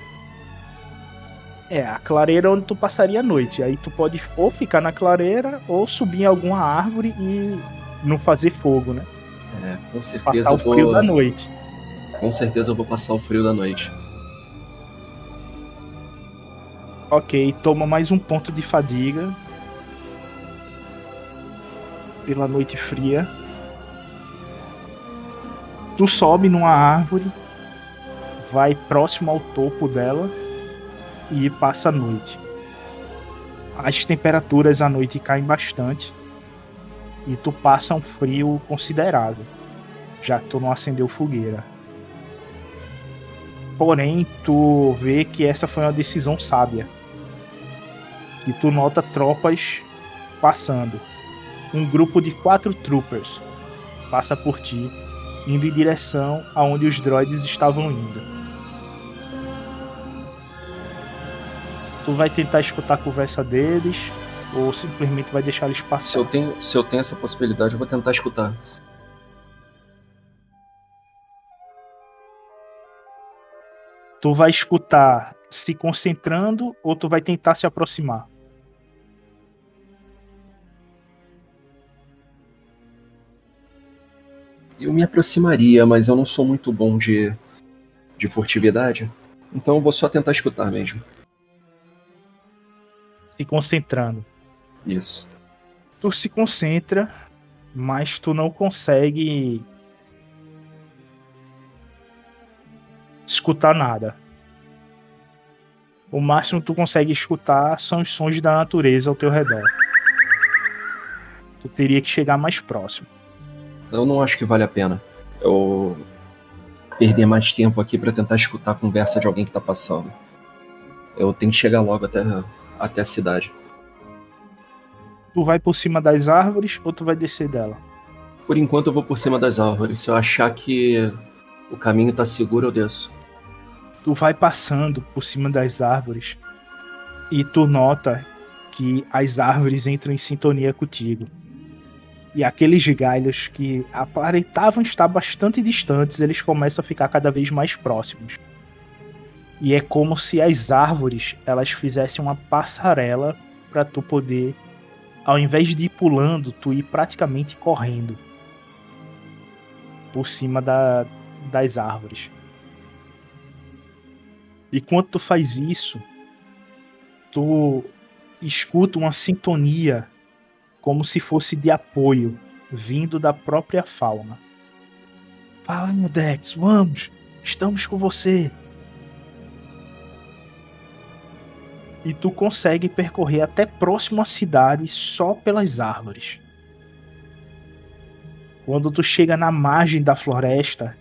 É, a clareira onde tu passaria a noite. Aí tu pode ou ficar na clareira ou subir em alguma árvore e não fazer fogo, né? É, com certeza Passar o eu vou. frio da noite. Com certeza eu vou passar o frio da noite. Ok, toma mais um ponto de fadiga. Pela noite fria. Tu sobe numa árvore, vai próximo ao topo dela e passa a noite. As temperaturas à noite caem bastante e tu passa um frio considerável, já que tu não acendeu fogueira. Porém, tu vê que essa foi uma decisão sábia. E tu nota tropas passando. Um grupo de quatro troopers passa por ti, indo em direção aonde os droids estavam indo. Tu vai tentar escutar a conversa deles ou simplesmente vai deixar eles Se passar? eu tenho, se eu tenho essa possibilidade, eu vou tentar escutar. Tu vai escutar se concentrando ou tu vai tentar se aproximar? Eu me aproximaria, mas eu não sou muito bom de, de furtividade. Então eu vou só tentar escutar mesmo. Se concentrando. Isso. tu se concentra, mas tu não consegue escutar nada. O máximo que tu consegue escutar são os sons da natureza ao teu redor. Tu teria que chegar mais próximo. Eu não acho que vale a pena. Eu perder mais tempo aqui pra tentar escutar a conversa de alguém que tá passando. Eu tenho que chegar logo até, até a cidade. Tu vai por cima das árvores ou tu vai descer dela? Por enquanto eu vou por cima das árvores. Se eu achar que o caminho tá seguro, eu desço. tu vai passando por cima das árvores e tu nota que as árvores entram em sintonia contigo. E aqueles galhos que aparentavam estar bastante distantes, eles começam a ficar cada vez mais próximos. E é como se as árvores elas fizessem uma passarela para tu poder, ao invés de ir pulando, tu ir praticamente correndo por cima da, das árvores. E quando tu faz isso, tu escuta uma sintonia como se fosse de apoio vindo da própria fauna. Fala, Dex, vamos, estamos com você. E tu consegue percorrer até próximo à cidade só pelas árvores. Quando tu chega na margem da floresta,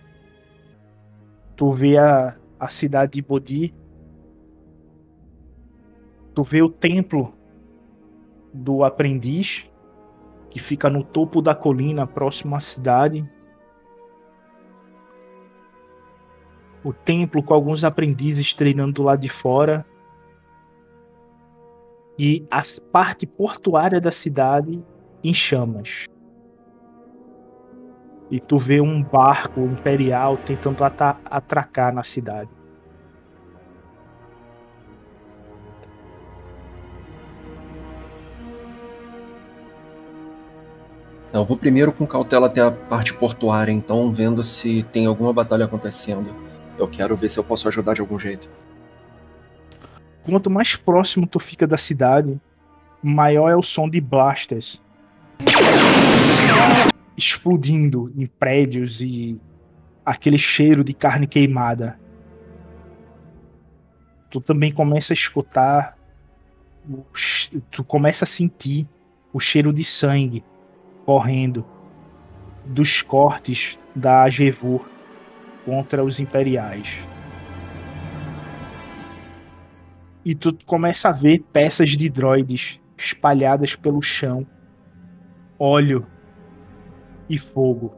tu vê a, a cidade de Bodhi. Tu vê o templo do aprendiz, que fica no topo da colina, próximo à cidade. O templo com alguns aprendizes treinando do lado de fora. E a parte portuária da cidade em chamas. E tu vê um barco imperial tentando atracar na cidade. Eu vou primeiro com cautela até a parte portuária, então, vendo se tem alguma batalha acontecendo. Eu quero ver se eu posso ajudar de algum jeito. Quanto mais próximo tu fica da cidade, maior é o som de blasters explodindo em prédios e aquele cheiro de carne queimada. Tu também começa a escutar, tu começa a sentir o cheiro de sangue correndo dos cortes da Agevur contra os imperiais. E tu começa a ver peças de droides espalhadas pelo chão, óleo e fogo.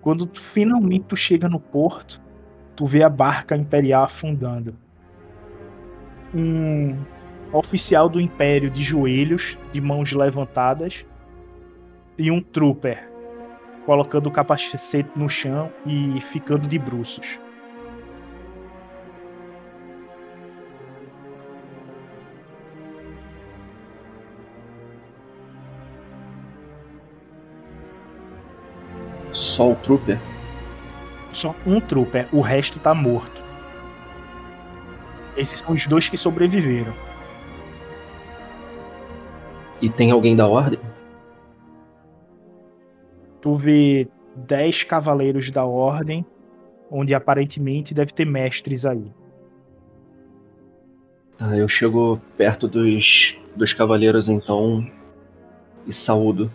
Quando finalmente tu chega no porto, tu vê a barca imperial afundando. Um oficial do império de joelhos, de mãos levantadas, e um trooper colocando o capacete no chão e ficando de bruços. Só o trooper? Só um trooper, o resto tá morto. Esses são os dois que sobreviveram. E tem alguém da ordem? Tu vê dez cavaleiros da ordem, onde aparentemente deve ter mestres aí. Tá, eu chego perto dos, dos cavaleiros então e saúdo.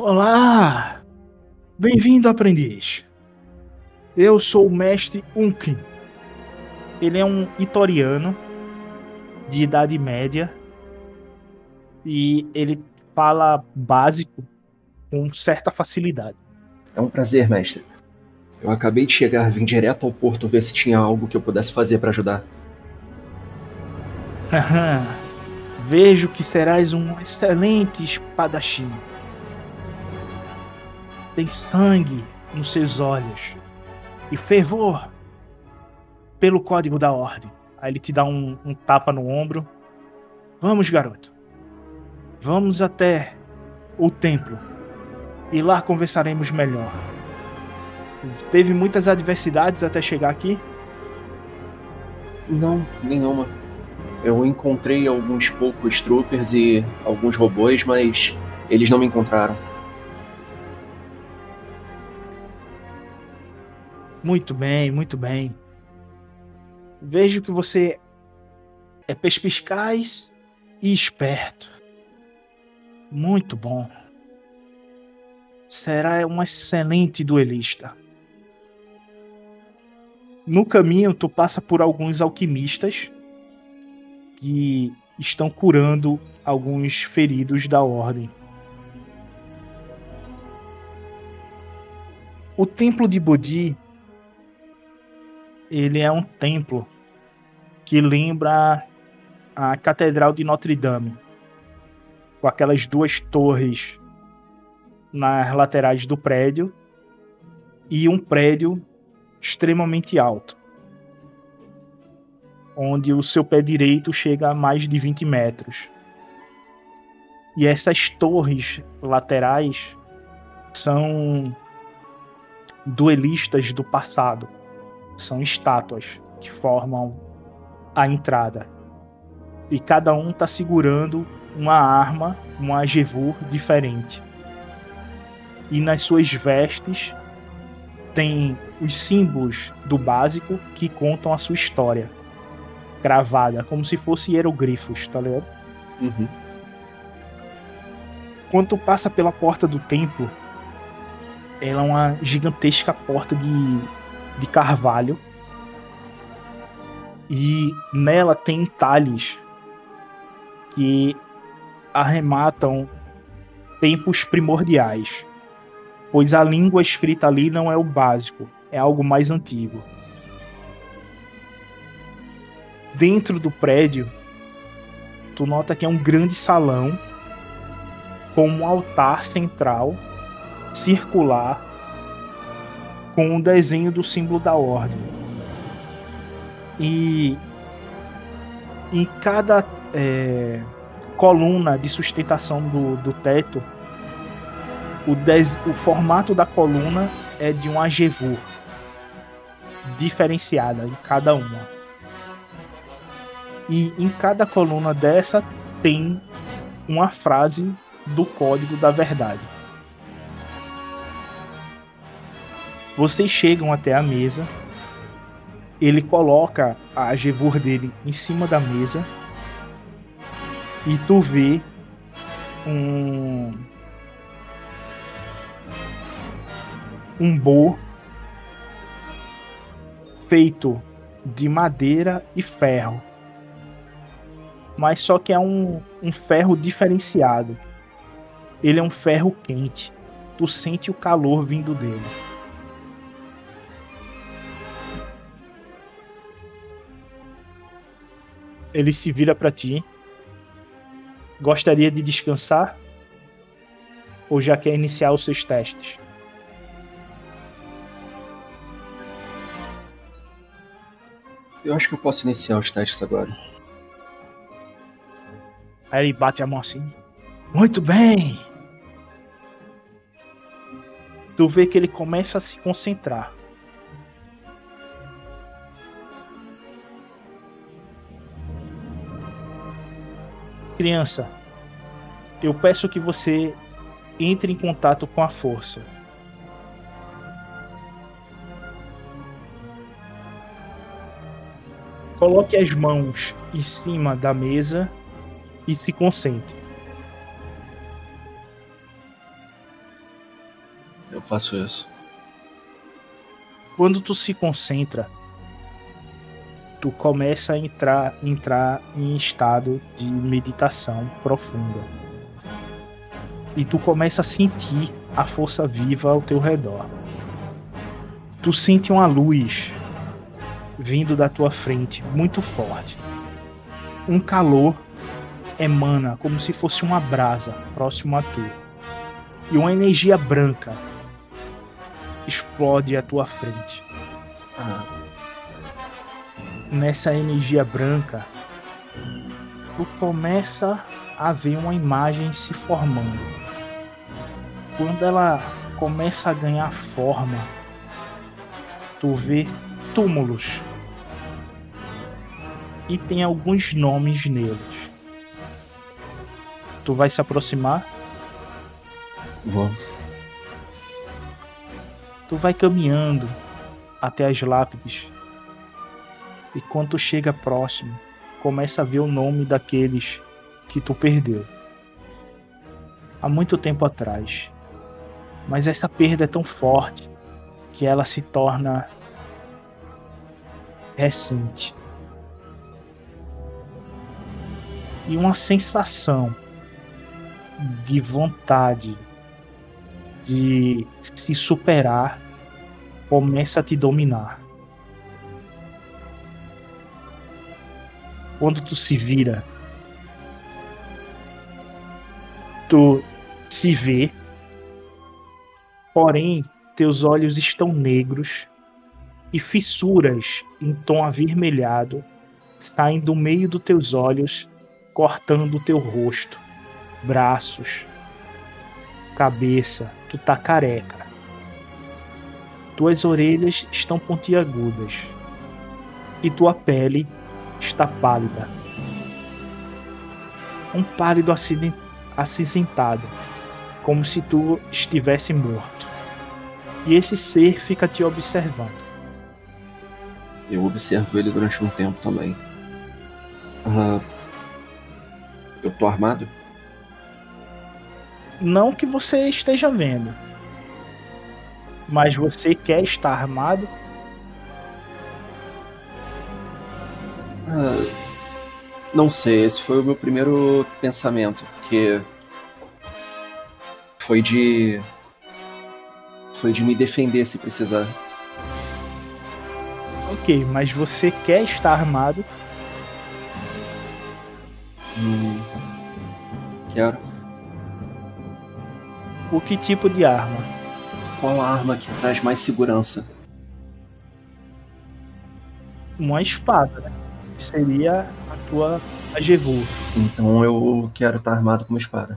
Olá! Bem-vindo, aprendiz. Eu sou o mestre Unkin. Ele é um itoriano de idade média e ele fala básico com certa facilidade. É um prazer, mestre. Eu acabei de chegar, vim direto ao porto ver se tinha algo que eu pudesse fazer para ajudar. Vejo que serás um excelente espadachim. Tem sangue nos seus olhos e fervor pelo código da ordem. Aí ele te dá um, um tapa no ombro. Vamos, garoto. Vamos até o templo e lá conversaremos melhor. Teve muitas adversidades até chegar aqui? Não, nenhuma. Eu encontrei alguns poucos troopers e alguns robôs, mas eles não me encontraram. Muito bem, muito bem. Vejo que você é perspicaz e esperto. Muito bom. Será um excelente duelista. No caminho, tu passa por alguns alquimistas que estão curando alguns feridos da ordem. O templo de Bodhi ele é um templo que lembra a Catedral de Notre Dame, com aquelas duas torres nas laterais do prédio e um prédio extremamente alto, onde o seu pé direito chega a mais de 20 metros. E essas torres laterais são duelistas do passado são estátuas que formam a entrada. E cada um está segurando uma arma, um agevur diferente. E nas suas vestes tem os símbolos do básico que contam a sua história. Gravada, como se fosse hieroglifos, tá ligado? Uhum. Quando tu passa pela porta do templo, ela é uma gigantesca porta de de carvalho. E nela tem entalhes que arrematam tempos primordiais, pois a língua escrita ali não é o básico, é algo mais antigo. Dentro do prédio, tu nota que é um grande salão com um altar central circular com um desenho do símbolo da ordem. E em cada é, coluna de sustentação do, do teto, o, des, o formato da coluna é de um agevur diferenciada em cada uma. E em cada coluna dessa tem uma frase do código da verdade. Vocês chegam até a mesa. Ele coloca a Gevur dele em cima da mesa E tu vê um. Um bo feito de madeira e ferro. Mas só que é um, um ferro diferenciado. Ele é um ferro quente. Tu sente o calor vindo dele. Ele se vira para ti. Gostaria de descansar? Ou já quer iniciar os seus testes? Eu acho que eu posso iniciar os testes agora. Aí ele bate a mão assim. Muito bem! Tu vê que ele começa a se concentrar. Criança, eu peço que você entre em contato com a força. Coloque as mãos em cima da mesa e se concentre. Eu faço isso. Quando tu se concentra, tu começa a entrar, entrar em estado de meditação profunda. E tu começa a sentir a força viva ao teu redor. Tu sente uma luz vindo da tua frente, muito forte. Um calor emana como se fosse uma brasa próximo a tu. E uma energia branca explode à tua frente. Ah, Nessa energia branca, tu começa a ver uma imagem se formando. Quando ela começa a ganhar forma, tu vê túmulos. E tem alguns nomes neles. Tu vai se aproximar, vou. tu vai caminhando até as lápides. E quando tu chega próximo, começa a ver o nome daqueles que tu perdeu. Há muito tempo atrás. Mas essa perda é tão forte que ela se torna recente. E uma sensação de vontade de se superar começa a te dominar. Quando tu se vira, tu se vê, porém teus olhos estão negros e fissuras em tom avermelhado saem do meio dos teus olhos, cortando o teu rosto, braços, cabeça, tu tá careca. Tuas orelhas estão pontiagudas e tua pele está pálida. Um pálido acinzentado, como se tu estivesse morto. E esse ser fica te observando. Eu observo ele durante um tempo também. Eu tô armado? Não que você esteja vendo, mas você quer estar armado Ah, não sei, esse foi o meu primeiro pensamento, porque foi de foi de me defender se precisar. Ok, mas você quer estar armado? Hum, quero. O que tipo de arma? Qual a arma que traz mais segurança? Uma espada, né? Seria a tua Ajevu. Então eu quero estar armado com uma espada.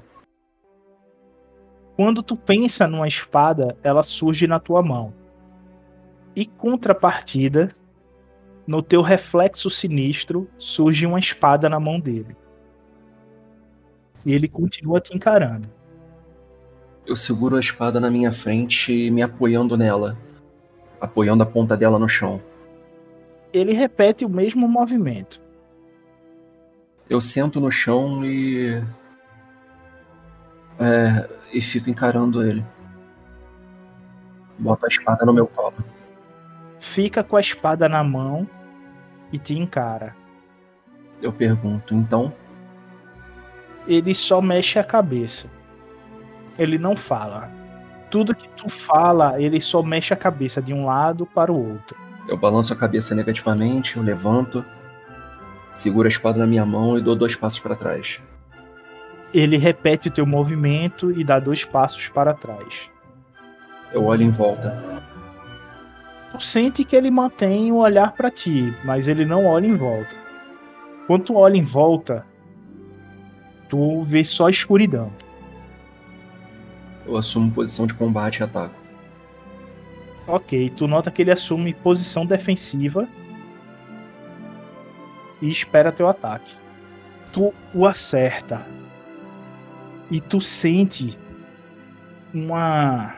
Quando tu pensa numa espada, ela surge na tua mão. E contrapartida, no teu reflexo sinistro, surge uma espada na mão dele. E ele continua te encarando. Eu seguro a espada na minha frente, me apoiando nela, apoiando a ponta dela no chão. Ele repete o mesmo movimento. Eu sento no chão e. É, e fico encarando ele. Boto a espada no meu colo. Fica com a espada na mão e te encara. Eu pergunto, então? Ele só mexe a cabeça. Ele não fala. Tudo que tu fala, ele só mexe a cabeça de um lado para o outro. Eu balanço a cabeça negativamente, eu levanto, seguro a espada na minha mão e dou dois passos para trás. Ele repete o teu movimento e dá dois passos para trás. Eu olho em volta. Tu sente que ele mantém o olhar para ti, mas ele não olha em volta. Quando tu olha em volta, tu vê só escuridão. Eu assumo posição de combate e ataco. Ok, tu nota que ele assume posição defensiva e espera teu ataque. Tu o acerta e tu sente uma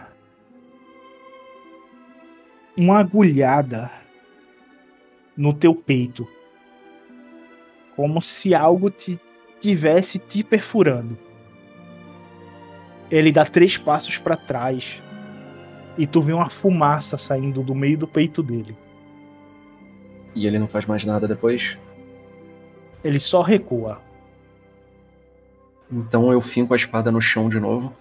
uma agulhada no teu peito, como se algo te tivesse te perfurando. Ele dá três passos para trás e tu vê uma fumaça saindo do meio do peito dele. E ele não faz mais nada depois? Ele só recua. Então eu finco a espada no chão de novo.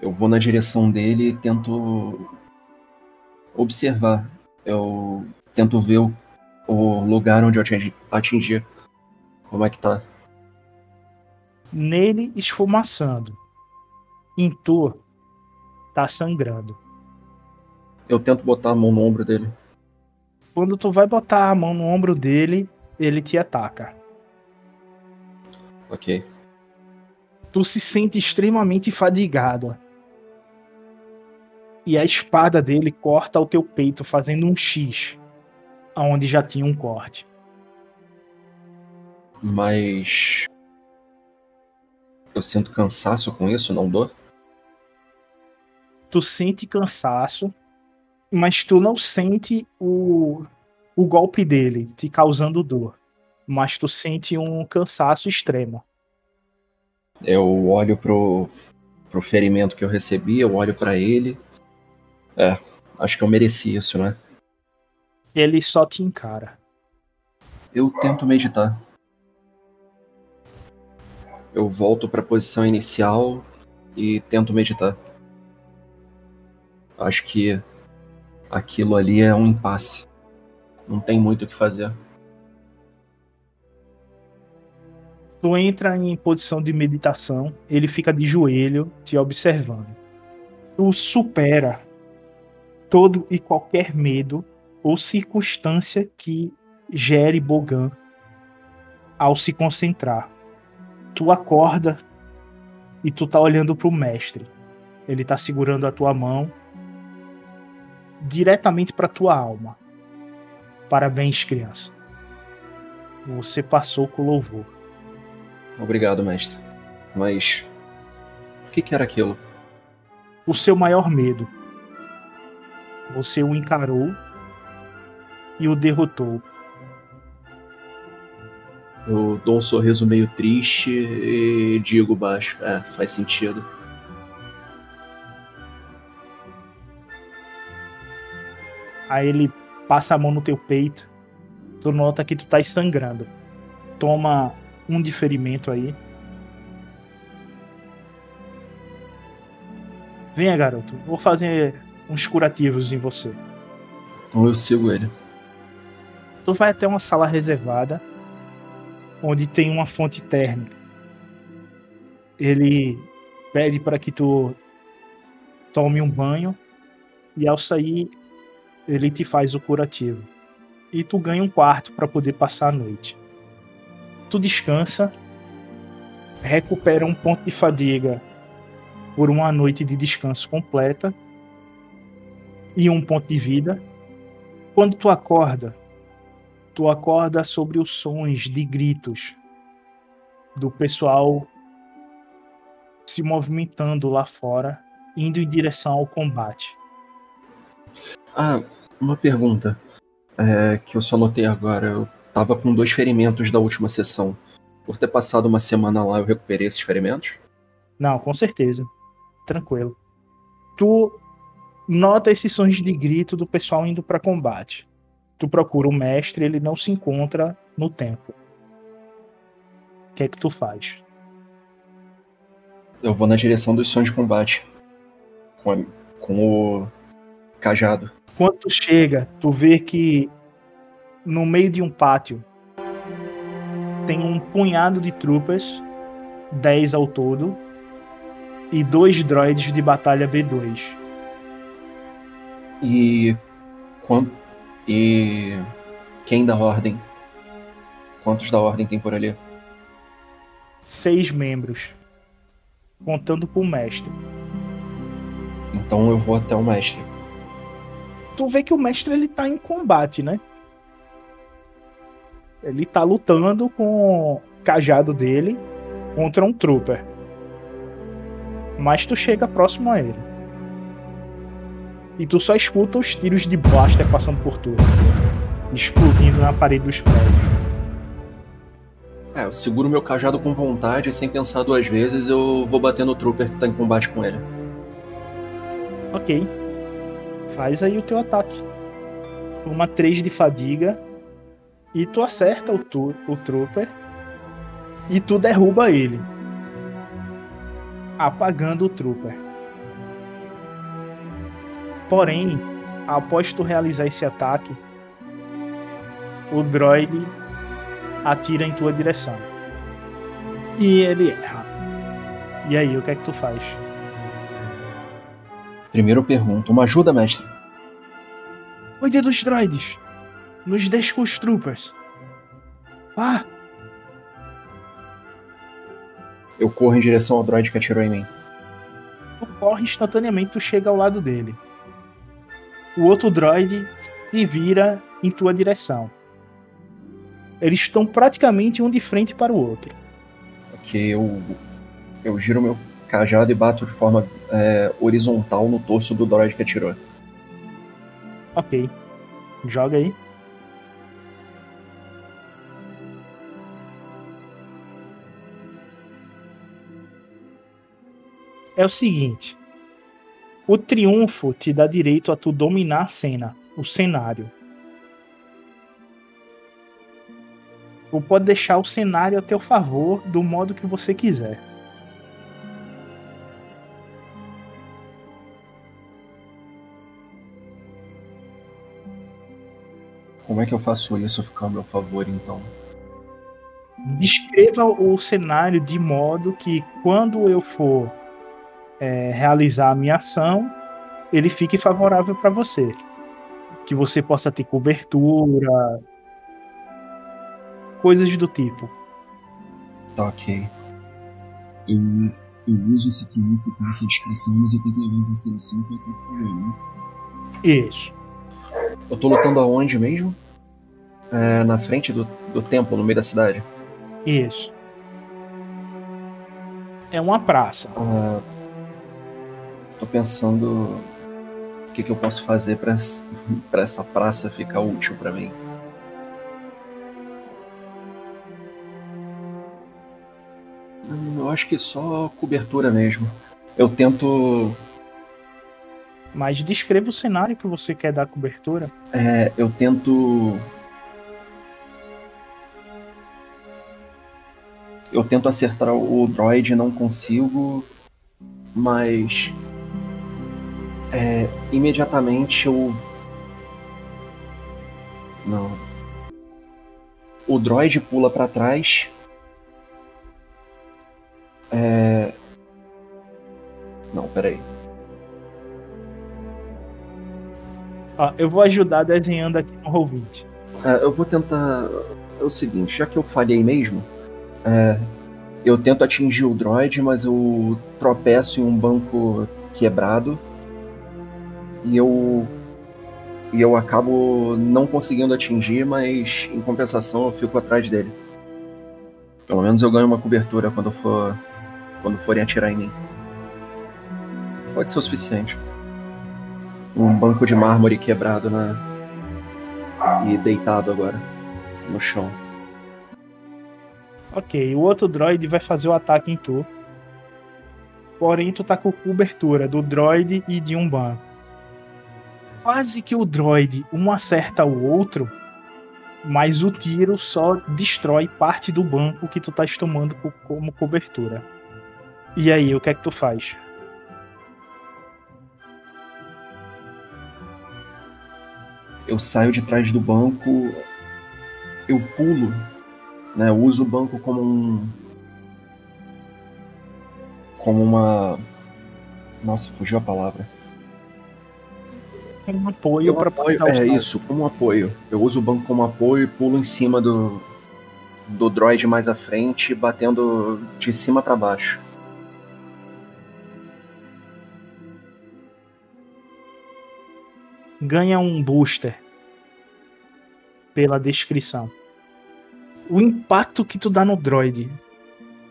Eu vou na direção dele e tento observar. Eu tento ver o, o lugar onde eu atingi, atingi. Como é que tá? Nele esfumaçando. Em tu, tá sangrando. Eu tento botar a mão no ombro dele. Quando tu vai botar a mão no ombro dele, ele te ataca. Ok. Tu se sente extremamente fadigado. E a espada dele corta o teu peito, fazendo um X, aonde já tinha um corte. Mas. Eu sinto cansaço com isso, não dor? Tu sente cansaço, mas tu não sente o, o golpe dele te causando dor. Mas tu sente um cansaço extremo. Eu olho pro, pro ferimento que eu recebi, eu olho para ele. É, acho que eu mereci isso, né? Ele só te encara. Eu tento meditar. Eu volto para a posição inicial e tento meditar. Acho que aquilo ali é um impasse. Não tem muito o que fazer. Tu entra em posição de meditação, ele fica de joelho te observando. Tu supera todo e qualquer medo ou circunstância que gere Bogan ao se concentrar. Tu acorda e tu tá olhando pro mestre. Ele tá segurando a tua mão diretamente para tua alma. Parabéns, criança. Você passou com louvor. Obrigado, mestre. Mas. O que, que era aquilo? O seu maior medo. Você o encarou e o derrotou. Eu dou um sorriso meio triste e digo baixo. É, faz sentido. Aí ele passa a mão no teu peito. Tu nota que tu tá sangrando. Toma um de ferimento aí. Venha, garoto. Vou fazer uns curativos em você. Então eu sigo ele. Tu vai até uma sala reservada onde tem uma fonte térmica. Ele pede para que tu tome um banho e ao sair ele te faz o curativo. E tu ganha um quarto para poder passar a noite. Tu descansa, recupera um ponto de fadiga por uma noite de descanso completa e um ponto de vida. Quando tu acorda, tu acorda sobre os sons de gritos do pessoal se movimentando lá fora, indo em direção ao combate. Ah, uma pergunta. É, que eu só notei agora. Eu tava com dois ferimentos da última sessão. Por ter passado uma semana lá, eu recuperei esses ferimentos? Não, com certeza. Tranquilo. Tu nota esses sons de grito do pessoal indo para combate. Tu procura o mestre, ele não se encontra no templo. O que é que tu faz? Eu vou na direção dos sons de combate. Com, a- com o cajado. Quando tu chega, tu vê que no meio de um pátio tem um punhado de troopers, 10 ao todo, e dois droids de batalha B2. E. Quant... E. Quem da ordem? Quantos da ordem tem por ali? Seis membros, contando com o mestre. Então eu vou até o mestre. tu vê que o mestre ele tá em combate, né? Ele tá lutando com o cajado dele contra um trooper. Mas tu chega próximo a ele. E tu só escuta os tiros de blaster passando por tudo. Explodindo na parede dos prédios. É, eu seguro meu cajado com vontade e sem pensar duas vezes eu vou bater no trooper que tá em combate com ele. Ok. Faz aí o teu ataque. Uma 3 de fadiga. E tu acerta o, tu, o trooper. E tu derruba ele. Apagando o trooper. Porém, após tu realizar esse ataque, o droid atira em tua direção. E ele erra. E aí, o que é que tu faz? Primeiro eu pergunto, uma ajuda, mestre? Cuide dos droids. Nos os troopers. Ah, Eu corro em direção ao droid que atirou em mim. tu corre instantaneamente, tu chega ao lado dele. O outro droid se vira em tua direção. Eles estão praticamente um de frente para o outro. Que eu. Eu giro meu cajado e bato de forma é, horizontal no torso do droid que atirou. Ok. Joga aí. É o seguinte. O triunfo te dá direito a tu dominar a cena, o cenário. Tu pode deixar o cenário a teu favor do modo que você quiser. Como é que eu faço isso ficar a meu favor, então? descreva o cenário de modo que quando eu for é, realizar a minha ação, ele fique favorável para você. Que você possa ter cobertura, coisas do tipo. Tá ok. Eu, eu uso esse triunfo com essa descrição, mas eu tenho que levar em consideração que eu falando, né? Isso. Eu tô lutando aonde mesmo? É, na frente do, do templo, no meio da cidade. Isso. É uma praça. Ah, tô pensando o que, que eu posso fazer pra ess- pra essa praça ficar útil pra mim. Eu acho que só cobertura mesmo. Eu tento. Mas descreva o cenário que você quer dar cobertura. é, eu tento. Eu tento acertar o droid, não consigo, mas é, imediatamente eu não. O droid pula pra trás. É... Não, peraí. Ó, eu vou ajudar desenhando aqui no Roll20. É, eu vou tentar. É o seguinte, já que eu falhei mesmo, é, eu tento atingir o droid, mas eu tropeço em um banco quebrado e eu e eu acabo não conseguindo atingir, mas em compensação eu fico atrás dele. Pelo menos eu ganho uma cobertura quando for quando forem atirar em mim. Pode ser o suficiente. Um banco de mármore quebrado na E deitado agora. No chão. Ok, o outro droid vai fazer o ataque em tu. Porém, tu tá com cobertura do droid e de um banco. Quase que o droid um acerta o outro, mas o tiro só destrói parte do banco que tu tá tomando co- como cobertura. E aí, o que é que tu faz? Eu saio de trás do banco. Eu pulo. Né? Eu uso o banco como um. Como uma. Nossa, fugiu a palavra. Um apoio Eu para apoio, é isso, como um apoio. Eu uso o banco como apoio e pulo em cima do, do droid mais à frente, batendo de cima pra baixo. ganha um booster pela descrição. O impacto que tu dá no droid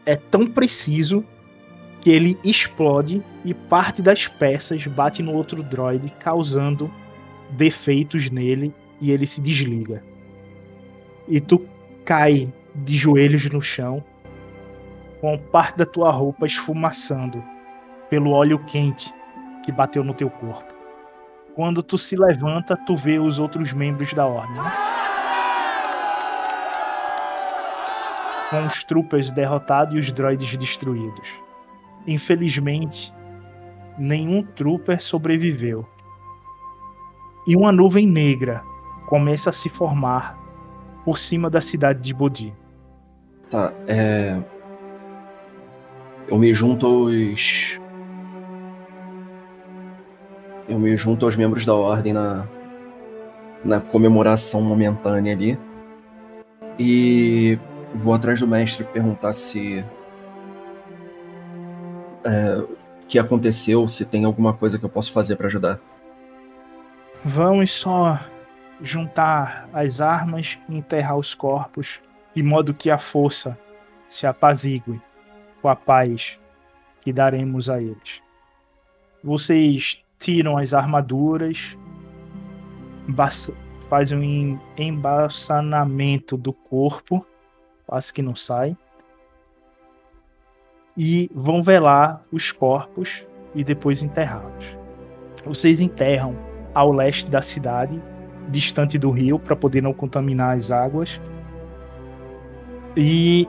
é tão preciso que ele explode e parte das peças bate no outro droid, causando defeitos nele e ele se desliga. E tu cai de joelhos no chão, com parte da tua roupa esfumaçando pelo óleo quente que bateu no teu corpo. Quando tu se levanta, tu vê os outros membros da ordem. Com os troopers derrotados e os droids destruídos. Infelizmente, nenhum trooper sobreviveu. E uma nuvem negra começa a se formar por cima da cidade de Bodhi. Tá, é. Eu me junto aos. Eu me junto aos membros da ordem na. Na comemoração momentânea ali. E vou atrás do mestre perguntar se. É, que aconteceu, se tem alguma coisa que eu posso fazer pra ajudar. Vamos só juntar as armas e enterrar os corpos, de modo que a força se apazigue com a paz que daremos a eles. Vocês tiram as armaduras, fazem um em- embalsamamento do corpo, quase que não sai, e vão velar os corpos e depois enterrá-los. Vocês enterram ao leste da cidade, distante do rio, para poder não contaminar as águas. E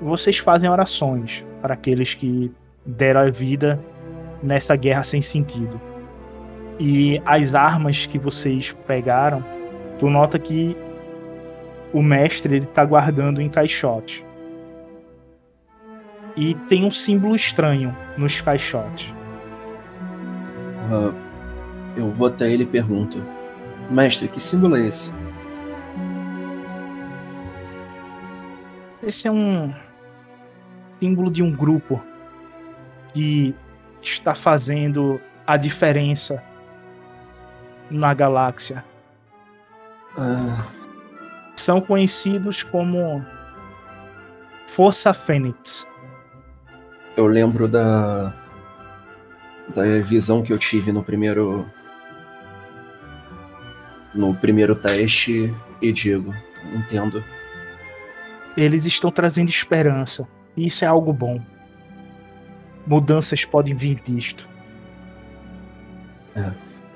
vocês fazem orações para aqueles que deram a vida nessa guerra sem sentido. E as armas que vocês pegaram, tu nota que o mestre ele tá guardando em caixote. E tem um símbolo estranho nos caixotes. Ah, eu vou até ele e pergunto: Mestre, que símbolo é esse? Esse é um símbolo de um grupo que está fazendo a diferença na galáxia. Ah, São conhecidos como Força Fênix. Eu lembro da. da visão que eu tive no primeiro. no primeiro teste e digo: entendo. Eles estão trazendo esperança. E isso é algo bom. Mudanças podem vir disto.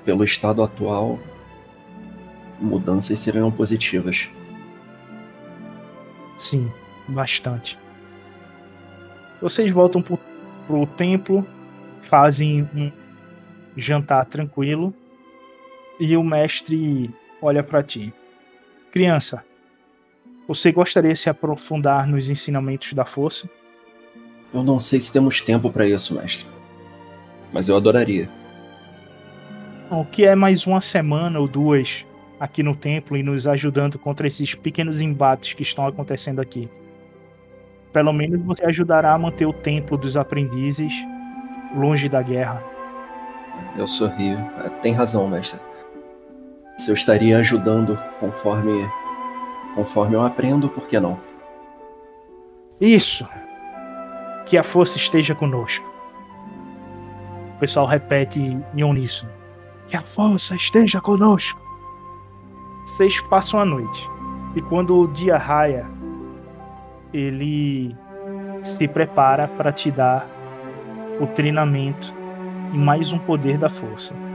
Pelo estado atual, mudanças seriam positivas. Sim, bastante. Vocês voltam pro, pro templo, fazem um jantar tranquilo e o mestre olha para ti. Criança, você gostaria de se aprofundar nos ensinamentos da força? Eu não sei se temos tempo para isso, mestre. Mas eu adoraria. O que é mais uma semana ou duas aqui no templo e nos ajudando contra esses pequenos embates que estão acontecendo aqui? Pelo menos você ajudará a manter o templo dos aprendizes longe da guerra. Eu sorrio. É, Tem razão, mestre. Se eu estaria ajudando conforme. conforme eu aprendo, por que não? Isso! Que a força esteja conosco. O pessoal repete em uníssono. Que a força esteja conosco. vocês passam a noite. E quando o dia raia, ele se prepara para te dar o treinamento e mais um poder da força.